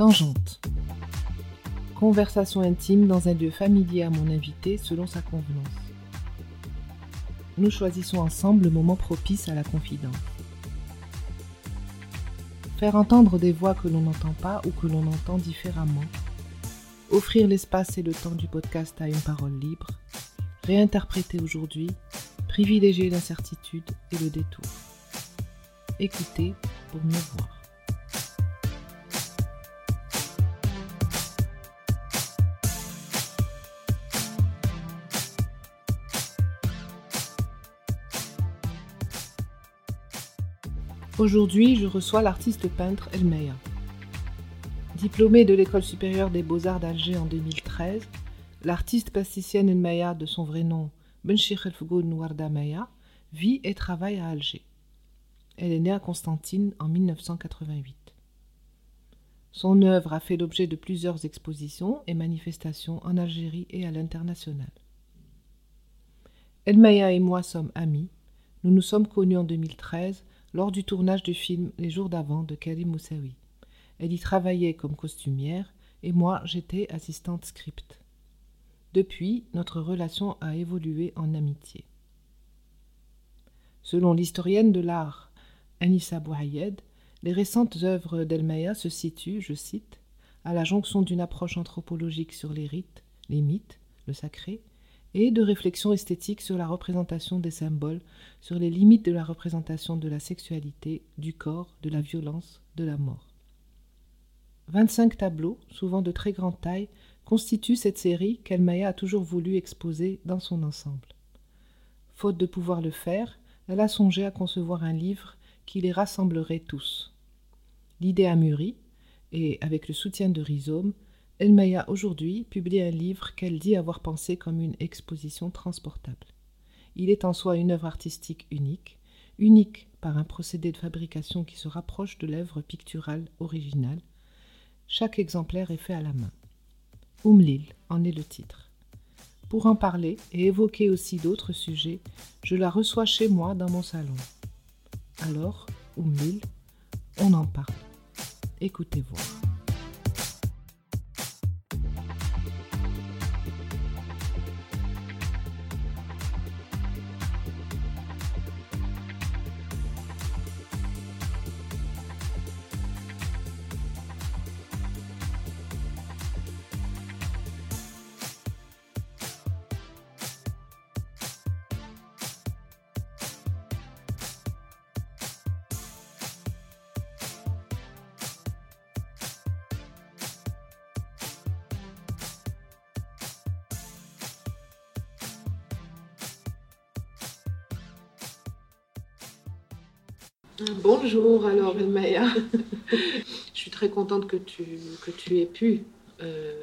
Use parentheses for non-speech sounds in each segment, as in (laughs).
Tangente. Conversation intime dans un lieu familier à mon invité selon sa convenance. Nous choisissons ensemble le moment propice à la confidence. Faire entendre des voix que l'on n'entend pas ou que l'on entend différemment. Offrir l'espace et le temps du podcast à une parole libre. Réinterpréter aujourd'hui. Privilégier l'incertitude et le détour. Écouter pour mieux voir. Aujourd'hui, je reçois l'artiste peintre Elmeya. Diplômée de l'École supérieure des beaux-arts d'Alger en 2013, l'artiste plasticienne Elmeya, de son vrai nom Benchir El Nouarda Maya, vit et travaille à Alger. Elle est née à Constantine en 1988. Son œuvre a fait l'objet de plusieurs expositions et manifestations en Algérie et à l'international. Elmeya et moi sommes amis. Nous nous sommes connus en 2013 lors du tournage du film Les jours d'avant de Karim Moussaoui. Elle y travaillait comme costumière et moi j'étais assistante script. Depuis, notre relation a évolué en amitié. Selon l'historienne de l'art Anissa Bouhayed, les récentes œuvres d'Elmaya se situent, je cite, à la jonction d'une approche anthropologique sur les rites, les mythes, le sacré, et de réflexion esthétique sur la représentation des symboles, sur les limites de la représentation de la sexualité, du corps, de la violence, de la mort. 25 tableaux, souvent de très grande taille, constituent cette série qu'Elmaya a toujours voulu exposer dans son ensemble. Faute de pouvoir le faire, elle a songé à concevoir un livre qui les rassemblerait tous. L'idée a mûri, et avec le soutien de Rhizome, Elmaya aujourd'hui publie un livre qu'elle dit avoir pensé comme une exposition transportable. Il est en soi une œuvre artistique unique, unique par un procédé de fabrication qui se rapproche de l'œuvre picturale originale. Chaque exemplaire est fait à la main. Oumlil en est le titre. Pour en parler et évoquer aussi d'autres sujets, je la reçois chez moi dans mon salon. Alors, Oumlil, on en parle. Écoutez très contente que tu, que tu aies pu euh,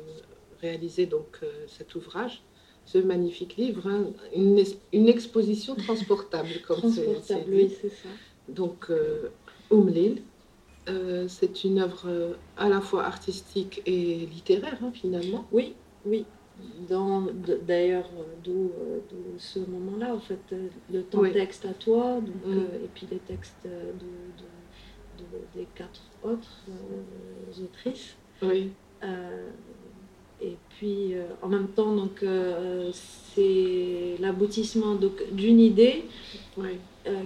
réaliser donc euh, cet ouvrage, ce magnifique livre, hein. une, une, exposition (laughs) transportable comme transportable, oui, c'est ça. Donc euh, Umlil, c'est une œuvre à la fois artistique et littéraire hein, finalement. Oui, oui, D'ailleurs, euh, d'où ce moment-là, en fait, euh, le temps texte à toi, donc, mm. euh, et puis les textes de, des quatre autres autrices. Oui. et puis, en même temps, donc, c'est l'aboutissement d'une idée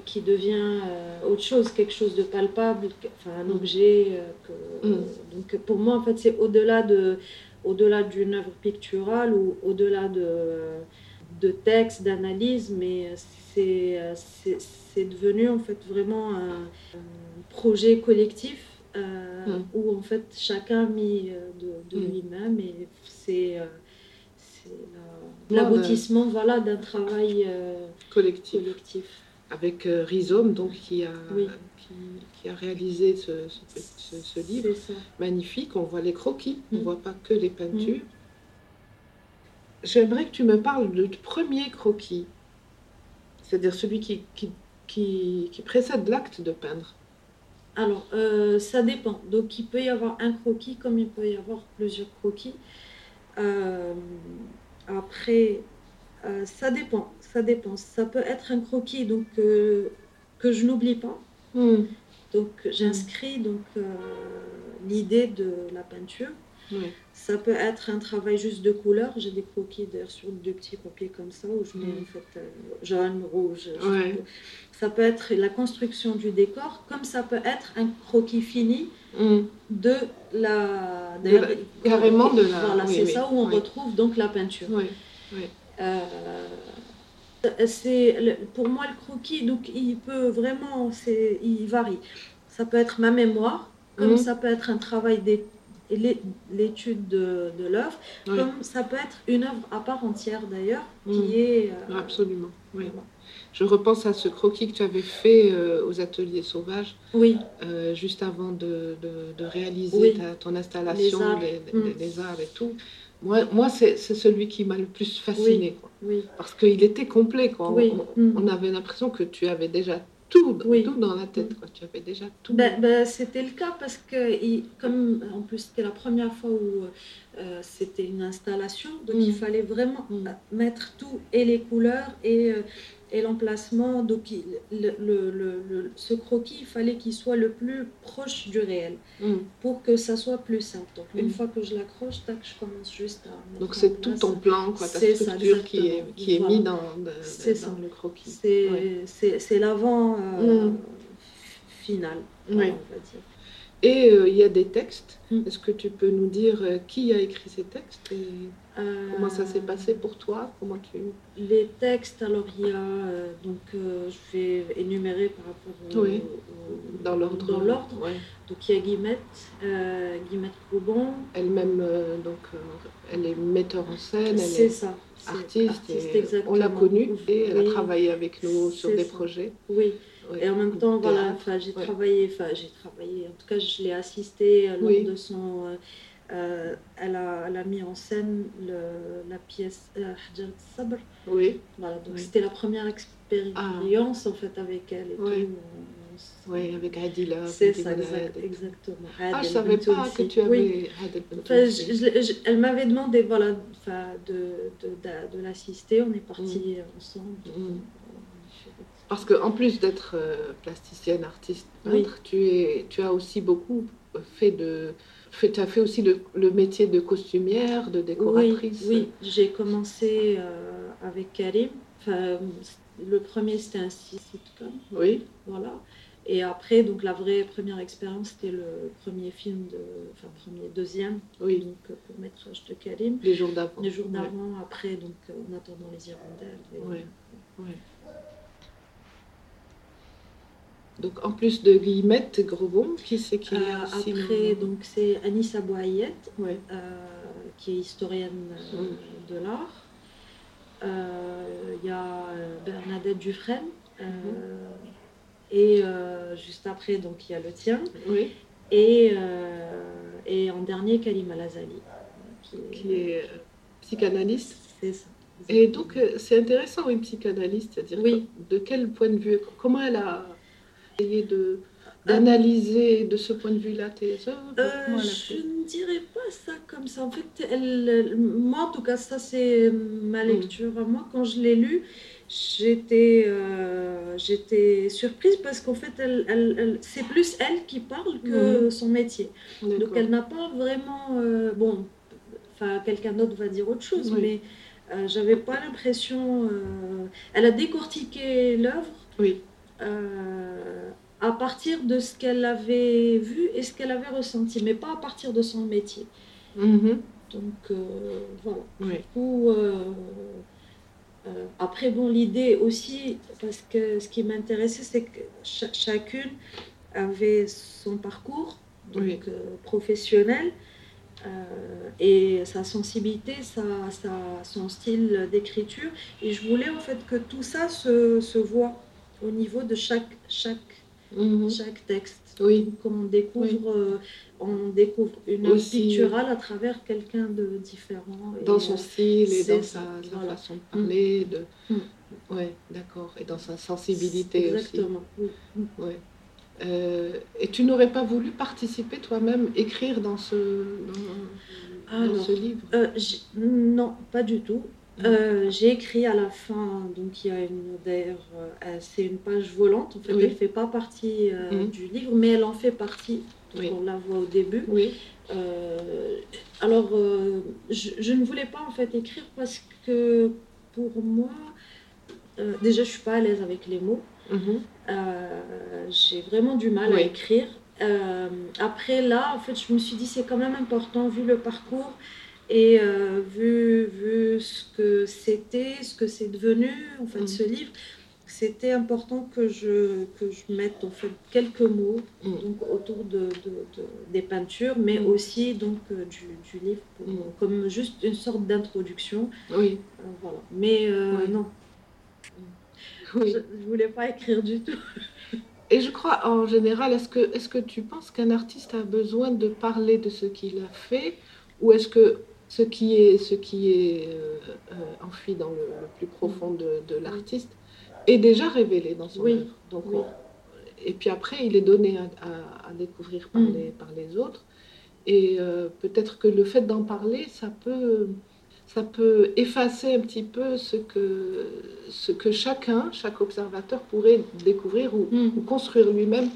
qui devient autre chose, quelque chose de palpable, enfin, un objet. Que, mm. Donc, pour moi, en fait, c'est au-delà de au-delà d'une œuvre picturale ou au-delà de, de textes, d'analyse, mais c'est, c'est, devenu en fait vraiment un, projet collectif euh, hmm. où en fait chacun a mis euh, de, de hmm. lui-même et c'est, euh, l'aboutissement voilà, d'un travail collectif. collectif. Avec Rhizome, donc, qui a, qui, a réalisé ce, ce, livre magnifique. On voit les croquis, on ne mm. voit pas que les peintures. Mm. J'aimerais que tu me parles du premier croquis, c'est-à-dire celui qui, qui, qui, précède l'acte de peindre. Alors, euh, ça dépend. Donc, il peut y avoir un croquis comme il peut y avoir plusieurs croquis. Euh, après, euh, ça dépend. Ça dépend. Ça peut être un croquis donc que je n'oublie pas. Hmm. Donc j'inscris donc l'idée de la peinture. Ça peut être un travail juste de couleur. J'ai des croquis d'ailleurs sur deux petits papiers comme ça où je mets en fait jaune, rouge. Ça peut être la construction du décor, comme ça peut être un croquis fini mm. de la. carrément de la. Voilà, c'est ça où on retrouve donc la peinture. Euh, c'est pour moi le croquis, donc il peut vraiment, c'est, il varie. Ça peut être ma mémoire, comme mm. ça peut être un travail l'étude de, de l'œuvre, comme ça peut être une œuvre à part entière d'ailleurs, qui mm. est... Euh, Absolument, oui. Je repense à ce croquis que tu avais fait euh, aux ateliers sauvages, oui. Euh, juste avant de, de, réaliser ton installation, les arts. et tout. Moi, moi c'est celui qui m'a le plus fasciné, oui. parce qu'il était complet. Quoi. On, on, avait l'impression que tu avais déjà tout, tout dans la tête. Quoi. Tu avais déjà tout. Ben, ben, c'était le cas parce que, comme en plus c'était la première fois où euh, c'était une installation, donc il mm. fallait vraiment mm. mettre tout et les couleurs et euh, et l'emplacement. Donc, le, le, le, ce croquis, il fallait qu'il soit le plus proche du réel mm. pour que ça soit plus simple. Donc, une mm. fois que je l'accroche, tac, je commence juste à. Donc, c'est tout ton plan, quoi, ta structure qui est, qui est mise dans, dans le croquis. C'est l'avant euh, mm. final, on va dire. Et euh, il y a des textes. Est-ce que tu peux nous dire euh, qui a écrit ces textes Comment ça s'est passé pour toi Comment tu... Les textes, alors il y a, euh, donc euh, je vais énumérer par rapport oui. dans l'ordre. Dans l'ordre. Donc il y a Guillemette, euh, Guillemette Coubon. Elle-même, donc elle est metteur en scène, elle est, ça, artiste, on l'a connue et elle a travaillé avec nous sur des projets. Oui. Et en même temps, voilà, j'ai travaillé, enfin j'ai travaillé, en tout cas je l'ai assisté lors de son euh, elle, a, elle, a, mis en scène le, la pièce euh, Hajar Sabr. Oui. Voilà, donc c'était la première expérience en fait avec elle. Et oui. oui, avec Adila. C'est ça, exactement. Ah, je ne savais pas que tu avais oui. enfin, Elle m'avait demandé voilà, de, de, de, de l'assister. On est partis mm. ensemble. Mm. Parce qu'en plus d'être euh, plasticienne, artiste, peintre, tu, es, tu as aussi beaucoup fait de tu as fait aussi le, métier de costumière, de décoratrice Oui, j'ai commencé euh, avec Karim. Enfin, le premier, c'était un sitcom. Oui. Voilà. Et après, donc la vraie première expérience, c'était le premier film, de, enfin premier, deuxième, oui. donc pour métrage de Karim. Les jours d'avant. Les jours d'avant, après, donc en attendant les hirondelles. Oui. oui. Donc en plus de Guillemette Grobon, qui c'est qui euh, Après, donc c'est Anissa Boayet, euh, qui est historienne euh, de l'art. Il y a Bernadette Dufresne. Mm-hmm. Et juste après, donc il y a le tien. Oui. Et, et en dernier, Kalima Lazali. Qui est, psychanalyste. C'est ça. Et donc, c'est intéressant, une psychanalyste, c'est-à-dire oui. de quel point de vue, comment elle a de d'analyser de ce point de vue-là tes œuvres? Euh, Je ne dirais pas ça comme ça. En fait, elle, moi, en tout cas, ça, c'est ma mm. lecture. Moi, quand je l'ai lu, j'étais euh, j'étais surprise parce qu'en fait, elle, elle, c'est plus elle qui parle que mm. son métier. Donc, elle n'a pas vraiment... Euh, bon, enfin, quelqu'un d'autre va dire autre chose, mais j'avais pas l'impression... elle a décortiqué l'œuvre. Oui euh, à partir de ce qu'elle avait vu et ce qu'elle avait ressenti, mais pas à partir de son métier. Mm-hmm. Donc euh, voilà. Euh, après, bon, l'idée aussi, parce que ce qui m'intéressait, c'est que chacune avait son parcours donc, professionnel et sa sensibilité, sa, son style d'écriture. Et je voulais en fait que tout ça se, se voit au niveau de chaque, chaque, mhm. chaque texte. Oui. Comme on découvre, euh, on découvre une œuvre picturale à travers quelqu'un de différent. dans son euh, style et dans sa, façon de parler. De... Mm. Ouais, d'accord. Et dans sa sensibilité Exactement. aussi. Exactement. Ouais. Euh, et tu n'aurais pas voulu participer toi-même, écrire dans ce, dans, ce livre? Non, pas du tout. Euh, j'ai écrit à la fin, donc il y a une, d'ailleurs, euh, c'est une page volante. En fait, elle ne fait pas partie euh, du livre, mais elle en fait partie. On la voit au début. Oui. alors, je, ne voulais pas en fait écrire parce que pour moi, déjà, je suis pas à l'aise avec les mots. Mhm. j'ai vraiment du mal à écrire. après là, en fait, je me suis dit c'est quand même important vu le parcours et euh, vu, vu ce que c'était, ce que c'est devenu, en fait, mm. ce livre, c'était important que je, que je mette en fait quelques mots mm. donc, autour de, de, des peintures, mais mm. aussi donc, euh, du, du, livre, comme juste une sorte d'introduction. Oui. Euh, voilà. Mais non, (laughs) oui. je ne voulais pas écrire du tout. Et je crois, en général, est-ce que, est-ce que tu penses qu'un artiste a besoin de parler de ce qu'il a fait Ou est-ce que ce qui est, ce qui est euh, euh, enfui dans le, plus profond de, l'artiste est déjà révélé dans son œuvre. Donc, et puis après, il est donné à, découvrir par, mm. les, par les autres. Et euh, peut-être que le fait d'en parler, ça peut, ça peut effacer un petit peu ce que, ce que chacun, chaque observateur pourrait découvrir ou, mm. construire lui-même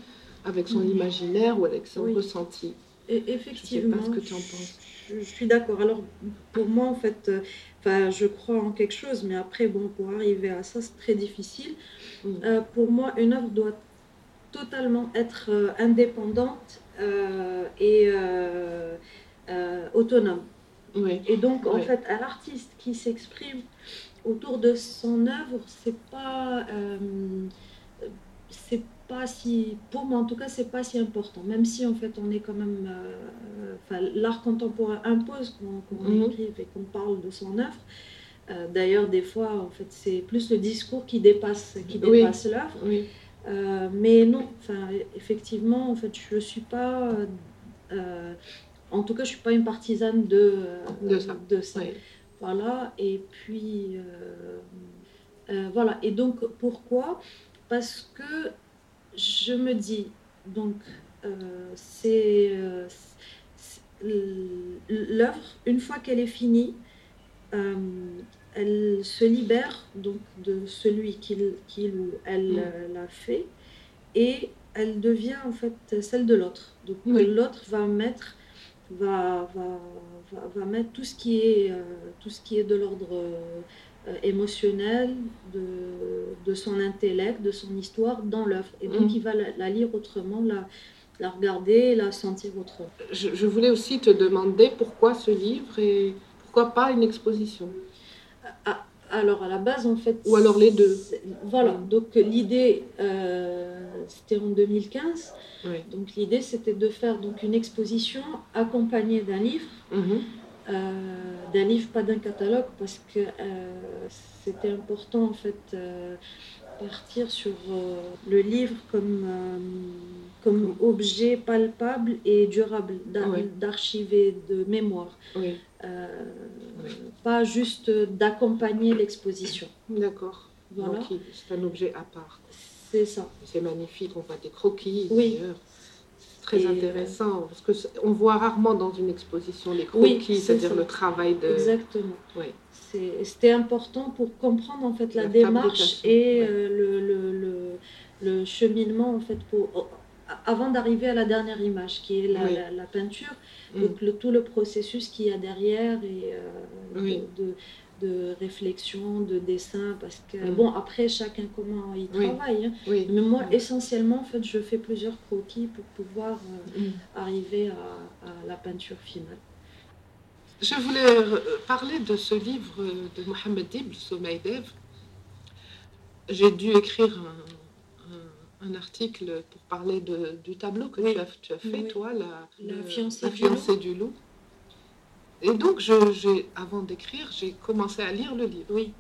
avec son mm. imaginaire ou avec son ressenti. Et effectivement. Je sais pas ce que tu en penses je, suis d'accord. Alors, pour moi, en fait, euh, je crois en quelque chose, mais après, bon, pour arriver à ça, c'est très difficile. Mm. Euh, pour moi, une œuvre doit totalement être euh, indépendante et autonome. Et donc, en fait, à l'artiste qui s'exprime autour de son œuvre, c'est pas, c'est pas si, pour moi en tout cas, c'est pas si important. Même si en fait on est quand même, euh, l'art contemporain impose qu'on mhm. écrive et qu'on parle de son œuvre. Euh, d'ailleurs, des fois, en fait, c'est plus le discours qui dépasse, qui dépasse l'œuvre. Oui. Euh, mais non, enfin, effectivement, en fait, je suis pas, en tout cas, je suis pas une partisane de de ça. De ça. Voilà. Et puis, voilà. Et donc, pourquoi? Parce que je me dis, donc, euh, c'est euh, l'œuvre, une fois qu'elle est finie, euh, elle se libère donc de celui qui, ou elle mm. l'a fait et elle devient en fait celle de l'autre. Donc l'autre va mettre va, va, va, mettre tout ce qui est, tout ce qui est de l'ordre euh, émotionnel de, de, son intellect, de son histoire dans l'œuvre. Et donc, mm. il va la, lire autrement, la, la, regarder, la sentir autrement. Je, voulais aussi te demander pourquoi ce livre et pourquoi pas une exposition? Ah, Alors, à la base, en fait. Ou alors les deux. Voilà, donc l'idée, euh, c'était en 2015. Donc, l'idée, c'était de faire donc, une exposition accompagnée d'un livre. Mm-hmm. Euh, d'un livre, pas d'un catalogue, parce que euh, c'était important en fait euh, partir sur le livre comme, comme objet palpable et durable d'archiver, de mémoire. Pas juste d'accompagner l'exposition. D'accord. Voilà. c'est un objet à part. C'est ça. C'est magnifique, on voit des croquis. Oui très intéressant, parce parce qu'on voit rarement dans une exposition les croquis, c'est-à-dire le travail de... Exactement. Oui. C'était important pour comprendre en fait la, démarche et euh, le, le, le, cheminement en fait pour, avant d'arriver à la dernière image qui est la, la, peinture, mm. donc le, tout le processus qu'il y a derrière et euh, de de réflexion, de dessin, parce que, mm. bon, après, chacun comment il travaille. Hein. Mais moi, essentiellement, en fait, je fais plusieurs croquis pour pouvoir euh, mm. arriver à, la peinture finale. Je voulais euh, parler de ce livre de Mohamed Dib, Dev. J'ai dû écrire un, article pour parler de, du tableau que tu, as, tu, as, fait, toi, la, la, fiancée, du loup. Et donc, je, avant d'écrire, j'ai commencé à lire le livre. Oui.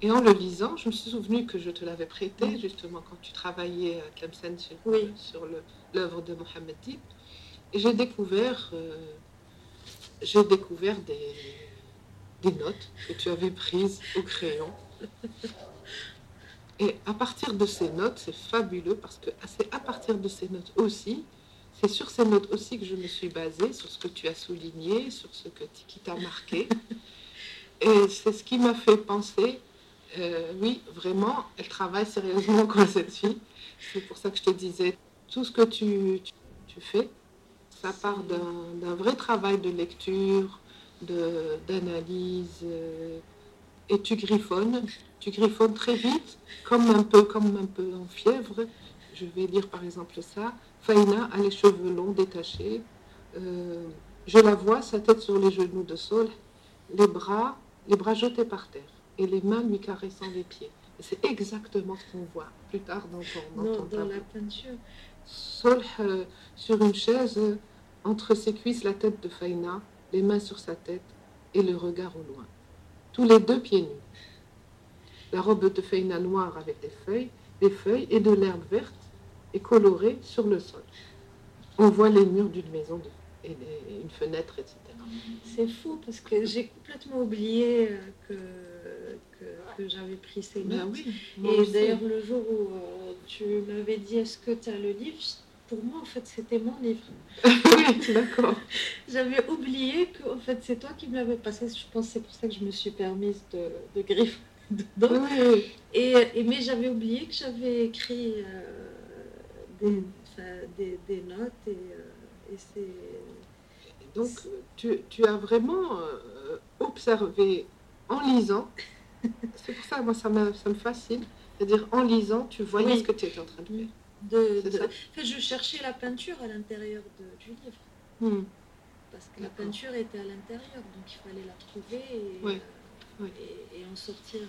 Et en le lisant, je me suis souvenu que je te l'avais prêté, justement, quand tu travaillais à Tlemcen sur, oui. sur l'œuvre de Mohamed Dib. Et j'ai découvert, euh, j'ai découvert des, des notes que tu avais prises au crayon. Et à partir de ces notes, c'est fabuleux parce que c'est à partir de ces notes aussi c'est sur ces notes aussi que je me suis basée, sur ce que tu as souligné, sur ce que, qui t'a marqué. (laughs) Et c'est ce qui m'a fait penser, euh, oui, vraiment, elle travaille sérieusement, quoi, cette fille. C'est pour ça que je te disais, tout ce que tu, tu, fais, ça part d'un vrai travail de lecture, d'analyse, euh, et tu griffonnes, tu griffonnes très vite, comme un peu, comme un peu en fièvre. Je vais lire par exemple ça. Faina a les cheveux longs détachés. Euh, je la vois, sa tête sur les genoux de Sol, les bras, les bras jetés par terre et les mains lui caressant les pieds. C'est exactement ce qu'on voit plus tard dans ton, dans, dans la peinture. Sol euh, sur une chaise, entre ses cuisses, la tête de Faina, les mains sur sa tête et le regard au loin. Tous les deux pieds nus. La robe de Faina noire avec des feuilles, des feuilles et de l'herbe verte et colorée sur le sol. On voit les murs d'une maison et une fenêtre, etc. C'est fou parce que j'ai complètement oublié euh, que, que, j'avais pris ces ben notes. et d'ailleurs, le jour où euh, tu m'avais dit est-ce que tu as le livre, pour moi, en fait, c'était mon livre. (laughs) oui, d'accord. J'avais oublié que, en fait, c'est toi qui me l'avais passé. Je pense que c'est pour ça que je me suis permise de, de griffer (laughs) dedans. Et, et, mais j'avais oublié que j'avais écrit euh, des, des, notes et, et c'est donc, tu, tu as vraiment euh, observé en lisant. (laughs) C'est pour ça, moi, ça me, ça me fascine. C'est-à-dire, en lisant, tu voyais ce que tu étais en train de faire. De, je cherchais la peinture à l'intérieur du livre. Hmm. Parce que la peinture était à l'intérieur, donc il fallait la trouver et, euh, et, en sortir.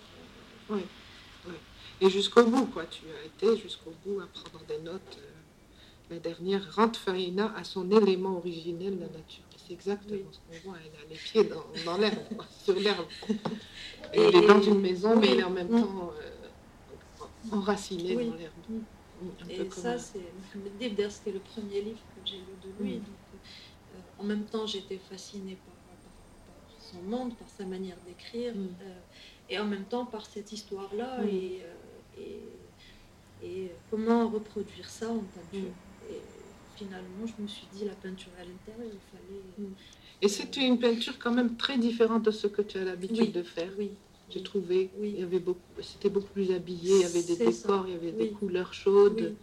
Euh. Et jusqu'au bout, quoi. Tu as été jusqu'au bout à prendre des notes. la dernière, rente Farina à son élément originel, la nature c'est exactement ce qu'on voit. Elle a les pieds dans, dans l'herbe, (laughs) sur l'herbe. Elle est dans une maison, mais elle est en même mm. temps euh, enracinée dans l'herbe. Mm. Mm, et ça, c'est. D'ailleurs, c'était le premier livre que j'ai lu de lui. Donc, euh, en même temps, j'étais fascinée par, son monde, par sa manière d'écrire, euh, et en même temps par cette histoire-là et, et, et, comment reproduire ça en peinture. Finalement, je me suis dit, la peinture à l'intérieur, il fallait... Et c'était une peinture quand même très différente de ce que tu as l'habitude de faire. Oui. J'ai trouvé, oui. il y avait beaucoup, c'était beaucoup plus habillé, il y avait des décors, il y avait des couleurs chaudes.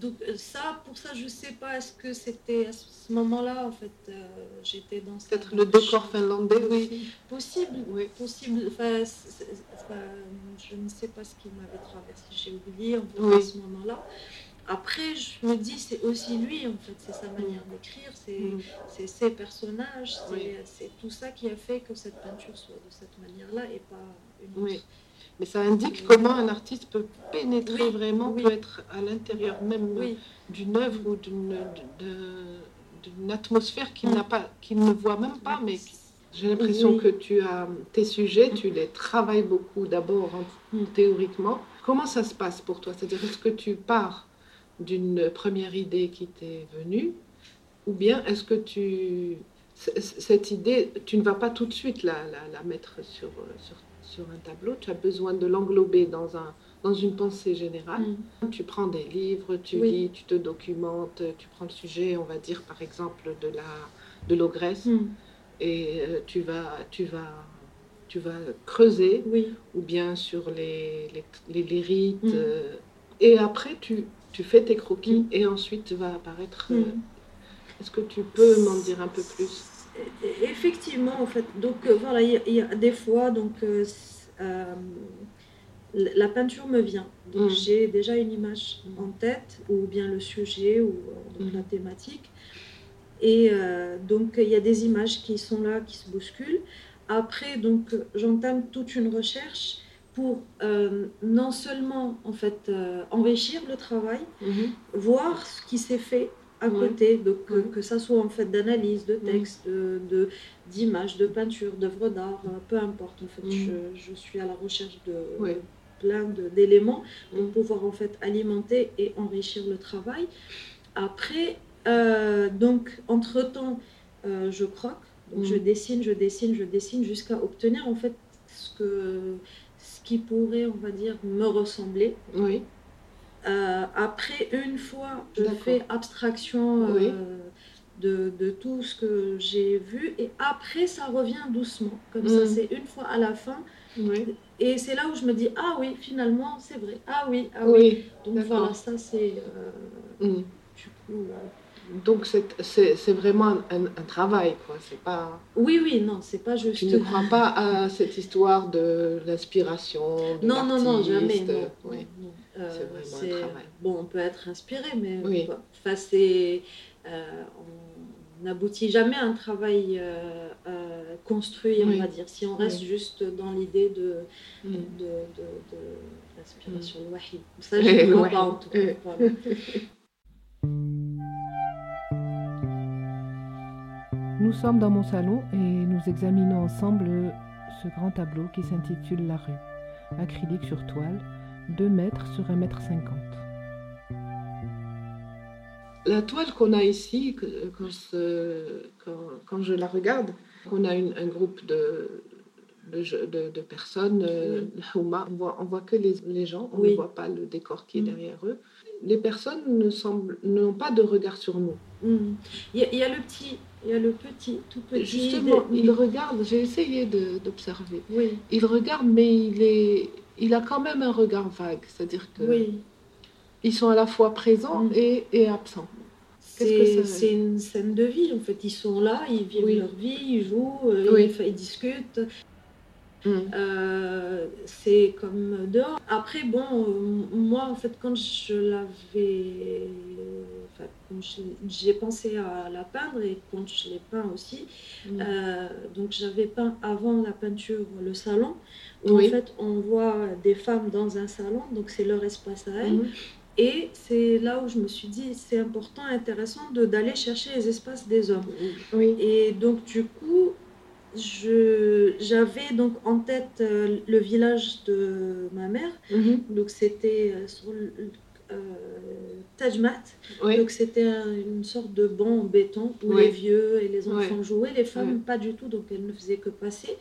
Donc euh, ça, pour ça, je sais pas, est-ce que c'était à ce moment-là, en fait, euh, j'étais dans... Peut-être le décor finlandais, oui. Possible, oui. Possible. Enfin, je ne sais pas ce qui m'avait traversé, j'ai oublié en fait, à ce moment-là. Après, je me dis, c'est aussi lui, en fait, c'est sa manière d'écrire, c'est mm. ses personnages, c'est tout ça qui a fait que cette peinture soit de cette manière-là et pas une autre. Mais ça indique comment un artiste peut pénétrer vraiment, peut être à l'intérieur même d'une œuvre ou d'une atmosphère qu'il n'a pas, qu'il ne voit même pas, mais j'ai l'impression que tu as tes sujets, tu les travailles beaucoup d'abord mm. théoriquement. Comment ça se passe pour toi? C'est-à-dire, est-ce que tu pars d'une première idée qui t'est venue Ou bien est-ce que tu, cette idée, tu ne vas pas tout de suite la, la, mettre sur, sur, sur, un tableau, tu as besoin de l'englober dans, un, dans une pensée générale. Mm. Tu prends des livres, tu lis, tu te documentes, tu prends le sujet, on va dire par exemple de la de l'ogresse, mm. et euh, tu vas, tu vas tu vas creuser, oui. ou bien sur les, les, les, rites, mm. euh, et après tu, tu fais tes croquis et ensuite va apparaître. Euh, est-ce que tu peux m'en dire un peu plus? Effectivement, en fait. Donc euh, voilà, il y, a des fois, donc euh, la peinture me vient. Donc mm. j'ai déjà une image en tête, ou bien le sujet, ou la thématique. Et donc il y a des images qui sont là, qui se bousculent. Après, donc j'entame toute une recherche pour euh, non seulement en fait euh, enrichir le travail, mhm. voir ce qui s'est fait à côté, donc, que, ça soit en fait d'analyse, de texte, de d'images, de, peinture, d'œuvres d'art, euh, peu importe. En fait, mhm. je, suis à la recherche de plein d'éléments pour pouvoir en fait alimenter et enrichir le travail. Après, donc entre temps, je croque, donc je dessine, je dessine, je dessine jusqu'à obtenir en fait ce que qui pourrait, on va dire, me ressembler. Oui. Euh, après, une fois, je fais abstraction euh, de, de tout ce que j'ai vu. Et après, ça revient doucement. Comme ça, Mm. c'est une fois à la fin. Oui. Et c'est là où je me dis, ah oui, finalement, c'est vrai. Ah oui, ah oui. Oui. Donc voilà, ça c'est euh, Mm. du coup. Donc c'est- vraiment un, travail, quoi. C'est pas. Oui, oui, non, c'est pas juste. Tu ne crois pas à cette histoire de l'inspiration Non, non, non, jamais. Non, oui. non, non. Euh, C'est vraiment un c'est- travail. Bon, on peut être inspiré, mais Oui. enfin, c'est, euh, on n'aboutit jamais à un travail euh, construit, Oui. on va dire. Si on reste juste dans l'idée de, Mm. de, de, de l'inspiration Mm. Ça, je (laughs) ne crois pas en tout cas. (laughs) Nous sommes dans mon salon et nous examinons ensemble ce grand tableau qui s'intitule La rue, acrylique sur toile, 2 mètres sur 1 mètre 50. La toile qu'on a ici, quand, ce- quand- quand je la regarde, on a une- un groupe de, de, de- de personnes, euh, on voit, on voit que les, les gens, on Oui. ne voit pas le décor qui est Mm. derrière eux. Les personnes n'ont pas de regard sur nous. Mm. Il y, a- il y a le petit, il y a le petit, tout petit. Justement, des- il regarde, j'ai essayé d'observer. Oui, Il regarde, mais il, est, il a quand même un regard vague, c'est-à-dire que oui. ils sont à la fois présents Mm. et, et absents. Qu'est-ce que C'est c'est une scène de vie, en fait. Ils sont là, ils vivent Oui. leur vie, ils jouent, euh, Oui. ils, ils discutent. Mm. Euh, c'est comme dehors. Après, bon, euh, moi, en fait, quand je l'avais. Enfin, j'ai pensé à la peindre et quand je l'ai peint aussi, Mm. euh, donc j'avais peint avant la peinture le salon, où Oui. en fait on voit des femmes dans un salon, donc c'est leur espace à elles. Mhm. Et c'est là où je me suis dit, c'est important, intéressant de- d'aller chercher les espaces des hommes. Oui. Et donc du coup, je- j'avais donc en tête euh, le village de ma mère. Mhm. Donc c'était euh, sur le Tajmat. Oui. Donc c'était un- une sorte de banc en béton où Oui. les vieux et les enfants jouaient, les femmes pas du tout, donc elles ne faisaient que passer.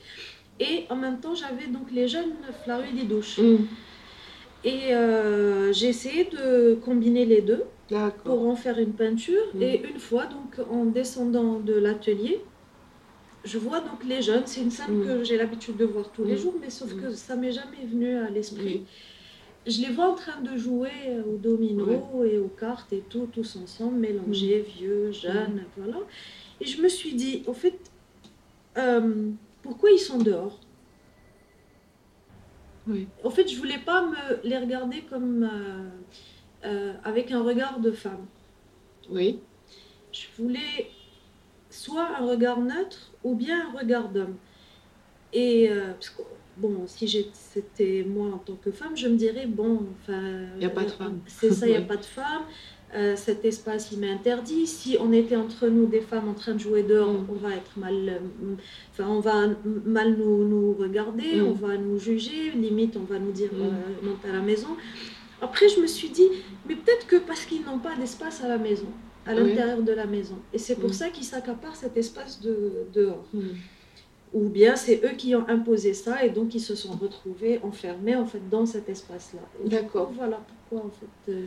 Et en même temps, j'avais donc les jeunes Flarue des douches. Mm. Et euh, j'ai essayé de combiner les deux pour en faire une peinture. Mm. Et une fois, donc en descendant de l'atelier, je vois donc les jeunes. C'est une scène Mm. que j'ai l'habitude de voir tous les jours, mais sauf que ça m'est jamais venu à l'esprit. Oui. Je les vois en train de jouer au domino et aux cartes et tout, tous ensemble, mélangés, vieux, jeunes, voilà. Et je me suis dit, au fait, euh, pourquoi ils sont dehors? Oui. En fait, je voulais pas me les regarder comme euh, euh, avec un regard de femme. Oui. Je voulais soit un regard neutre ou bien un regard d'homme. Et parce que, bon, si c'était moi en tant que femme, je me dirais bon, enfin, Y a pas de euh, femme. C'est ça, il n'y a pas de femme. Euh, cet espace, il m'est interdit. Si on était entre nous des femmes en train de jouer dehors, Mm. on va être mal, euh, enfin, on va mal nous, nous regarder, Mm. on va nous juger, limite, on va nous dire Mm. euh, monte à la maison. Après, je me suis dit, mais peut-être que parce qu'ils n'ont pas d'espace à la maison, à Oui. l'intérieur de la maison. Et c'est pour Mm. ça qu'ils s'accaparent cet espace de, dehors. Ou bien c'est eux qui ont imposé ça et donc ils se sont retrouvés enfermés en fait dans cet espace-là. D'accord. Voilà pourquoi en fait euh,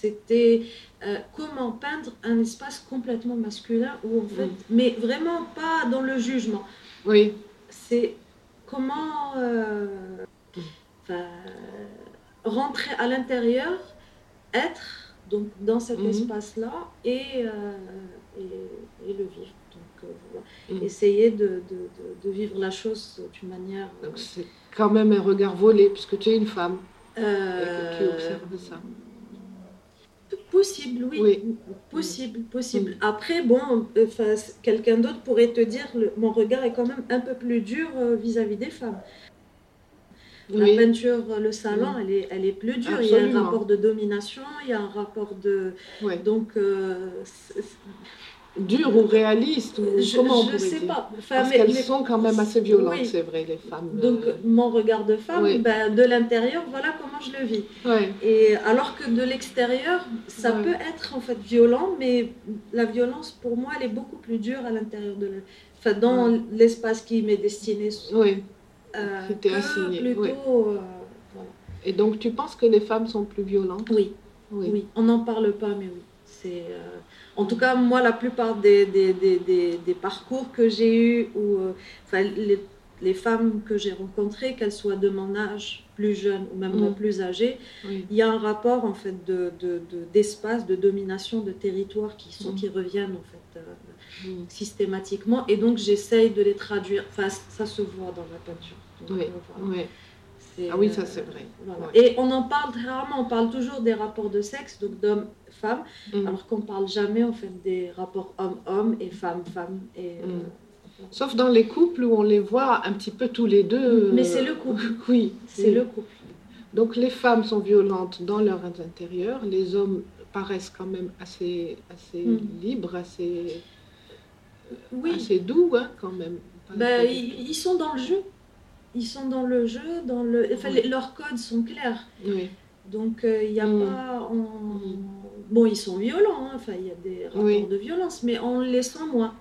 c'était euh, comment peindre un espace complètement masculin en fait, Mm. mais vraiment pas dans le jugement. Oui. C'est comment euh, rentrer à l'intérieur, être donc dans cet Mhm. espace-là et, euh, et, et le vivre. Euh, Mm. essayer de, de- de- de vivre la chose d'une manière. Donc c'est quand même un regard volé puisque tu es une femme et que tu euh, observes ça. Possible, oui. Oui. Possible, possible. Après, bon, euh, 'fin, c- quelqu'un d'autre pourrait te dire le- mon regard est quand même un peu plus dur euh, vis-à-vis des femmes. La peinture, euh, le salon, Mm. elle, est, elle est plus dure. Il y a un rapport de domination, il y a un rapport de. Donc, euh, c'est- Dur ou réaliste ou je comment on sais dire pas. Enfin, Parce qu'elles sont quand même assez violentes, Oui. c'est vrai, les femmes. Donc, euh, mon regard de femme, Oui. ben, de l'intérieur, voilà comment je le vis. Et alors que de l'extérieur, ça peut être en fait violent, mais la violence pour moi, elle est beaucoup plus dure à l'intérieur de le... enfin, dans l'espace qui m'est destiné. Oui. euh, que assigné, plutôt. euh, voilà. Et donc tu penses que les femmes sont plus violentes? Oui, oui, on n'en parle pas, mais oui. C'est, en tout cas, moi, la plupart des, des, des, des parcours que j'ai eus, ou enfin, les, les, femmes que j'ai rencontrées, qu'elles soient de mon âge, plus jeunes ou même mm. plus âgées, il y a un rapport en fait de, de, d'espace, de, domination, de territoire qui, sont, mm. qui reviennent en fait mm. systématiquement. Et donc, j'essaye de les traduire. Enfin, ça se voit dans la peinture. oui. oui. Ah oui, ça c'est vrai. Et on en parle très rarement, on parle toujours des rapports de sexe, donc d'homme-femme, mm. alors qu'on ne parle jamais en fait des rapports homme-homme et femme-femme. Et, mm. euh, Sauf dans les couples où on les voit un petit peu tous les deux. Mais c'est le couple. (laughs) oui. C'est le couple. Donc les femmes sont violentes dans leur intérieur, les hommes paraissent quand même assez, assez mm. libres, assez, oui. assez doux hein, quand même. Ben, ils, ils sont dans le jeu ils sont dans le jeu, dans le, enfin, leurs codes sont clairs. Donc il euh, n'y a mm. pas. Mm. Bon, ils sont violents, hein. enfin il y a des rapports de violence, mais on les sent moins.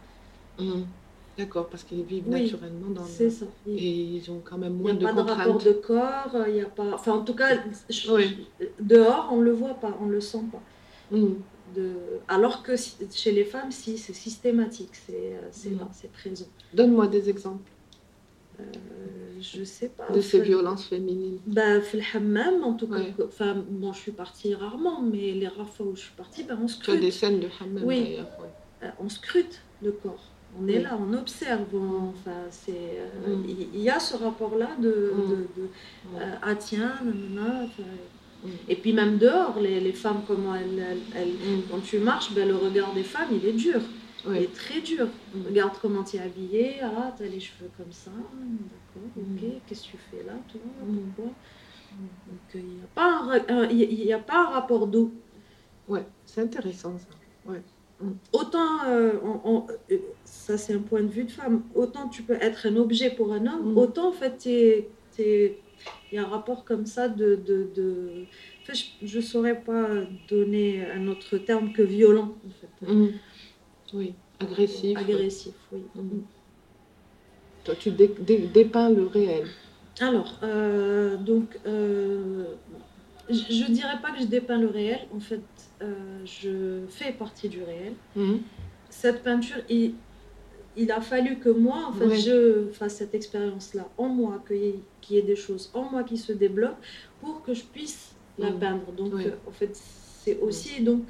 Mm. D'accord, parce qu'ils vivent naturellement dans C'est ça. Et ils ont quand même moins de Il n'y a pas de rapport de corps, il n'y a pas. Enfin, en tout cas, dehors, on ne le voit pas, on ne le sent pas. De... Alors que chez les femmes, si, c'est systématique, c'est euh, c'est présent. Donne-moi des exemples. Euh, je sais pas. De ces violences féminines bah, le hammam, en tout cas. Enfin, bon, je suis partie rarement, mais les rares fois où je suis partie, bah, on scrute. Tu as des scènes de hammam oui. Euh, on scrute le corps. On est là, on observe. enfin, c'est, euh, mm. il y, a ce rapport-là de, mm. de, de mm. ah tiens, nanana, et puis même dehors, les, les femmes, comment elles, elles, quand tu marches, ben, le regard des femmes, il est dur. Il est très dur. Regarde comment tu es habillée. Ah, tu as les cheveux comme ça. D'accord, ok. Mm. Qu'est-ce que tu fais là, toi? Mm. Pourquoi? Donc, il n'y a, pas un, il a pas un rapport d'eau. Ouais, c'est intéressant ça. Ouais. Mm. Autant, euh, euh, ça c'est un point de vue de femme, autant tu peux être un objet pour un homme, autant en fait il y a un rapport comme ça de. de, de... je ne saurais pas donner un autre terme que violent en fait. Oui, agressif. Agressif, oui. Mm. Toi, tu dépeins le réel. Alors, euh, donc, euh, je ne dirais pas que je dépeins le réel. En fait, euh, je fais partie du réel. Mm. Cette peinture, il, il, a fallu que moi, en fait, je fasse cette expérience-là en moi, qu'il y, ait des choses en moi qui se débloquent pour que je puisse la mm. peindre. Donc, en fait, c'est aussi donc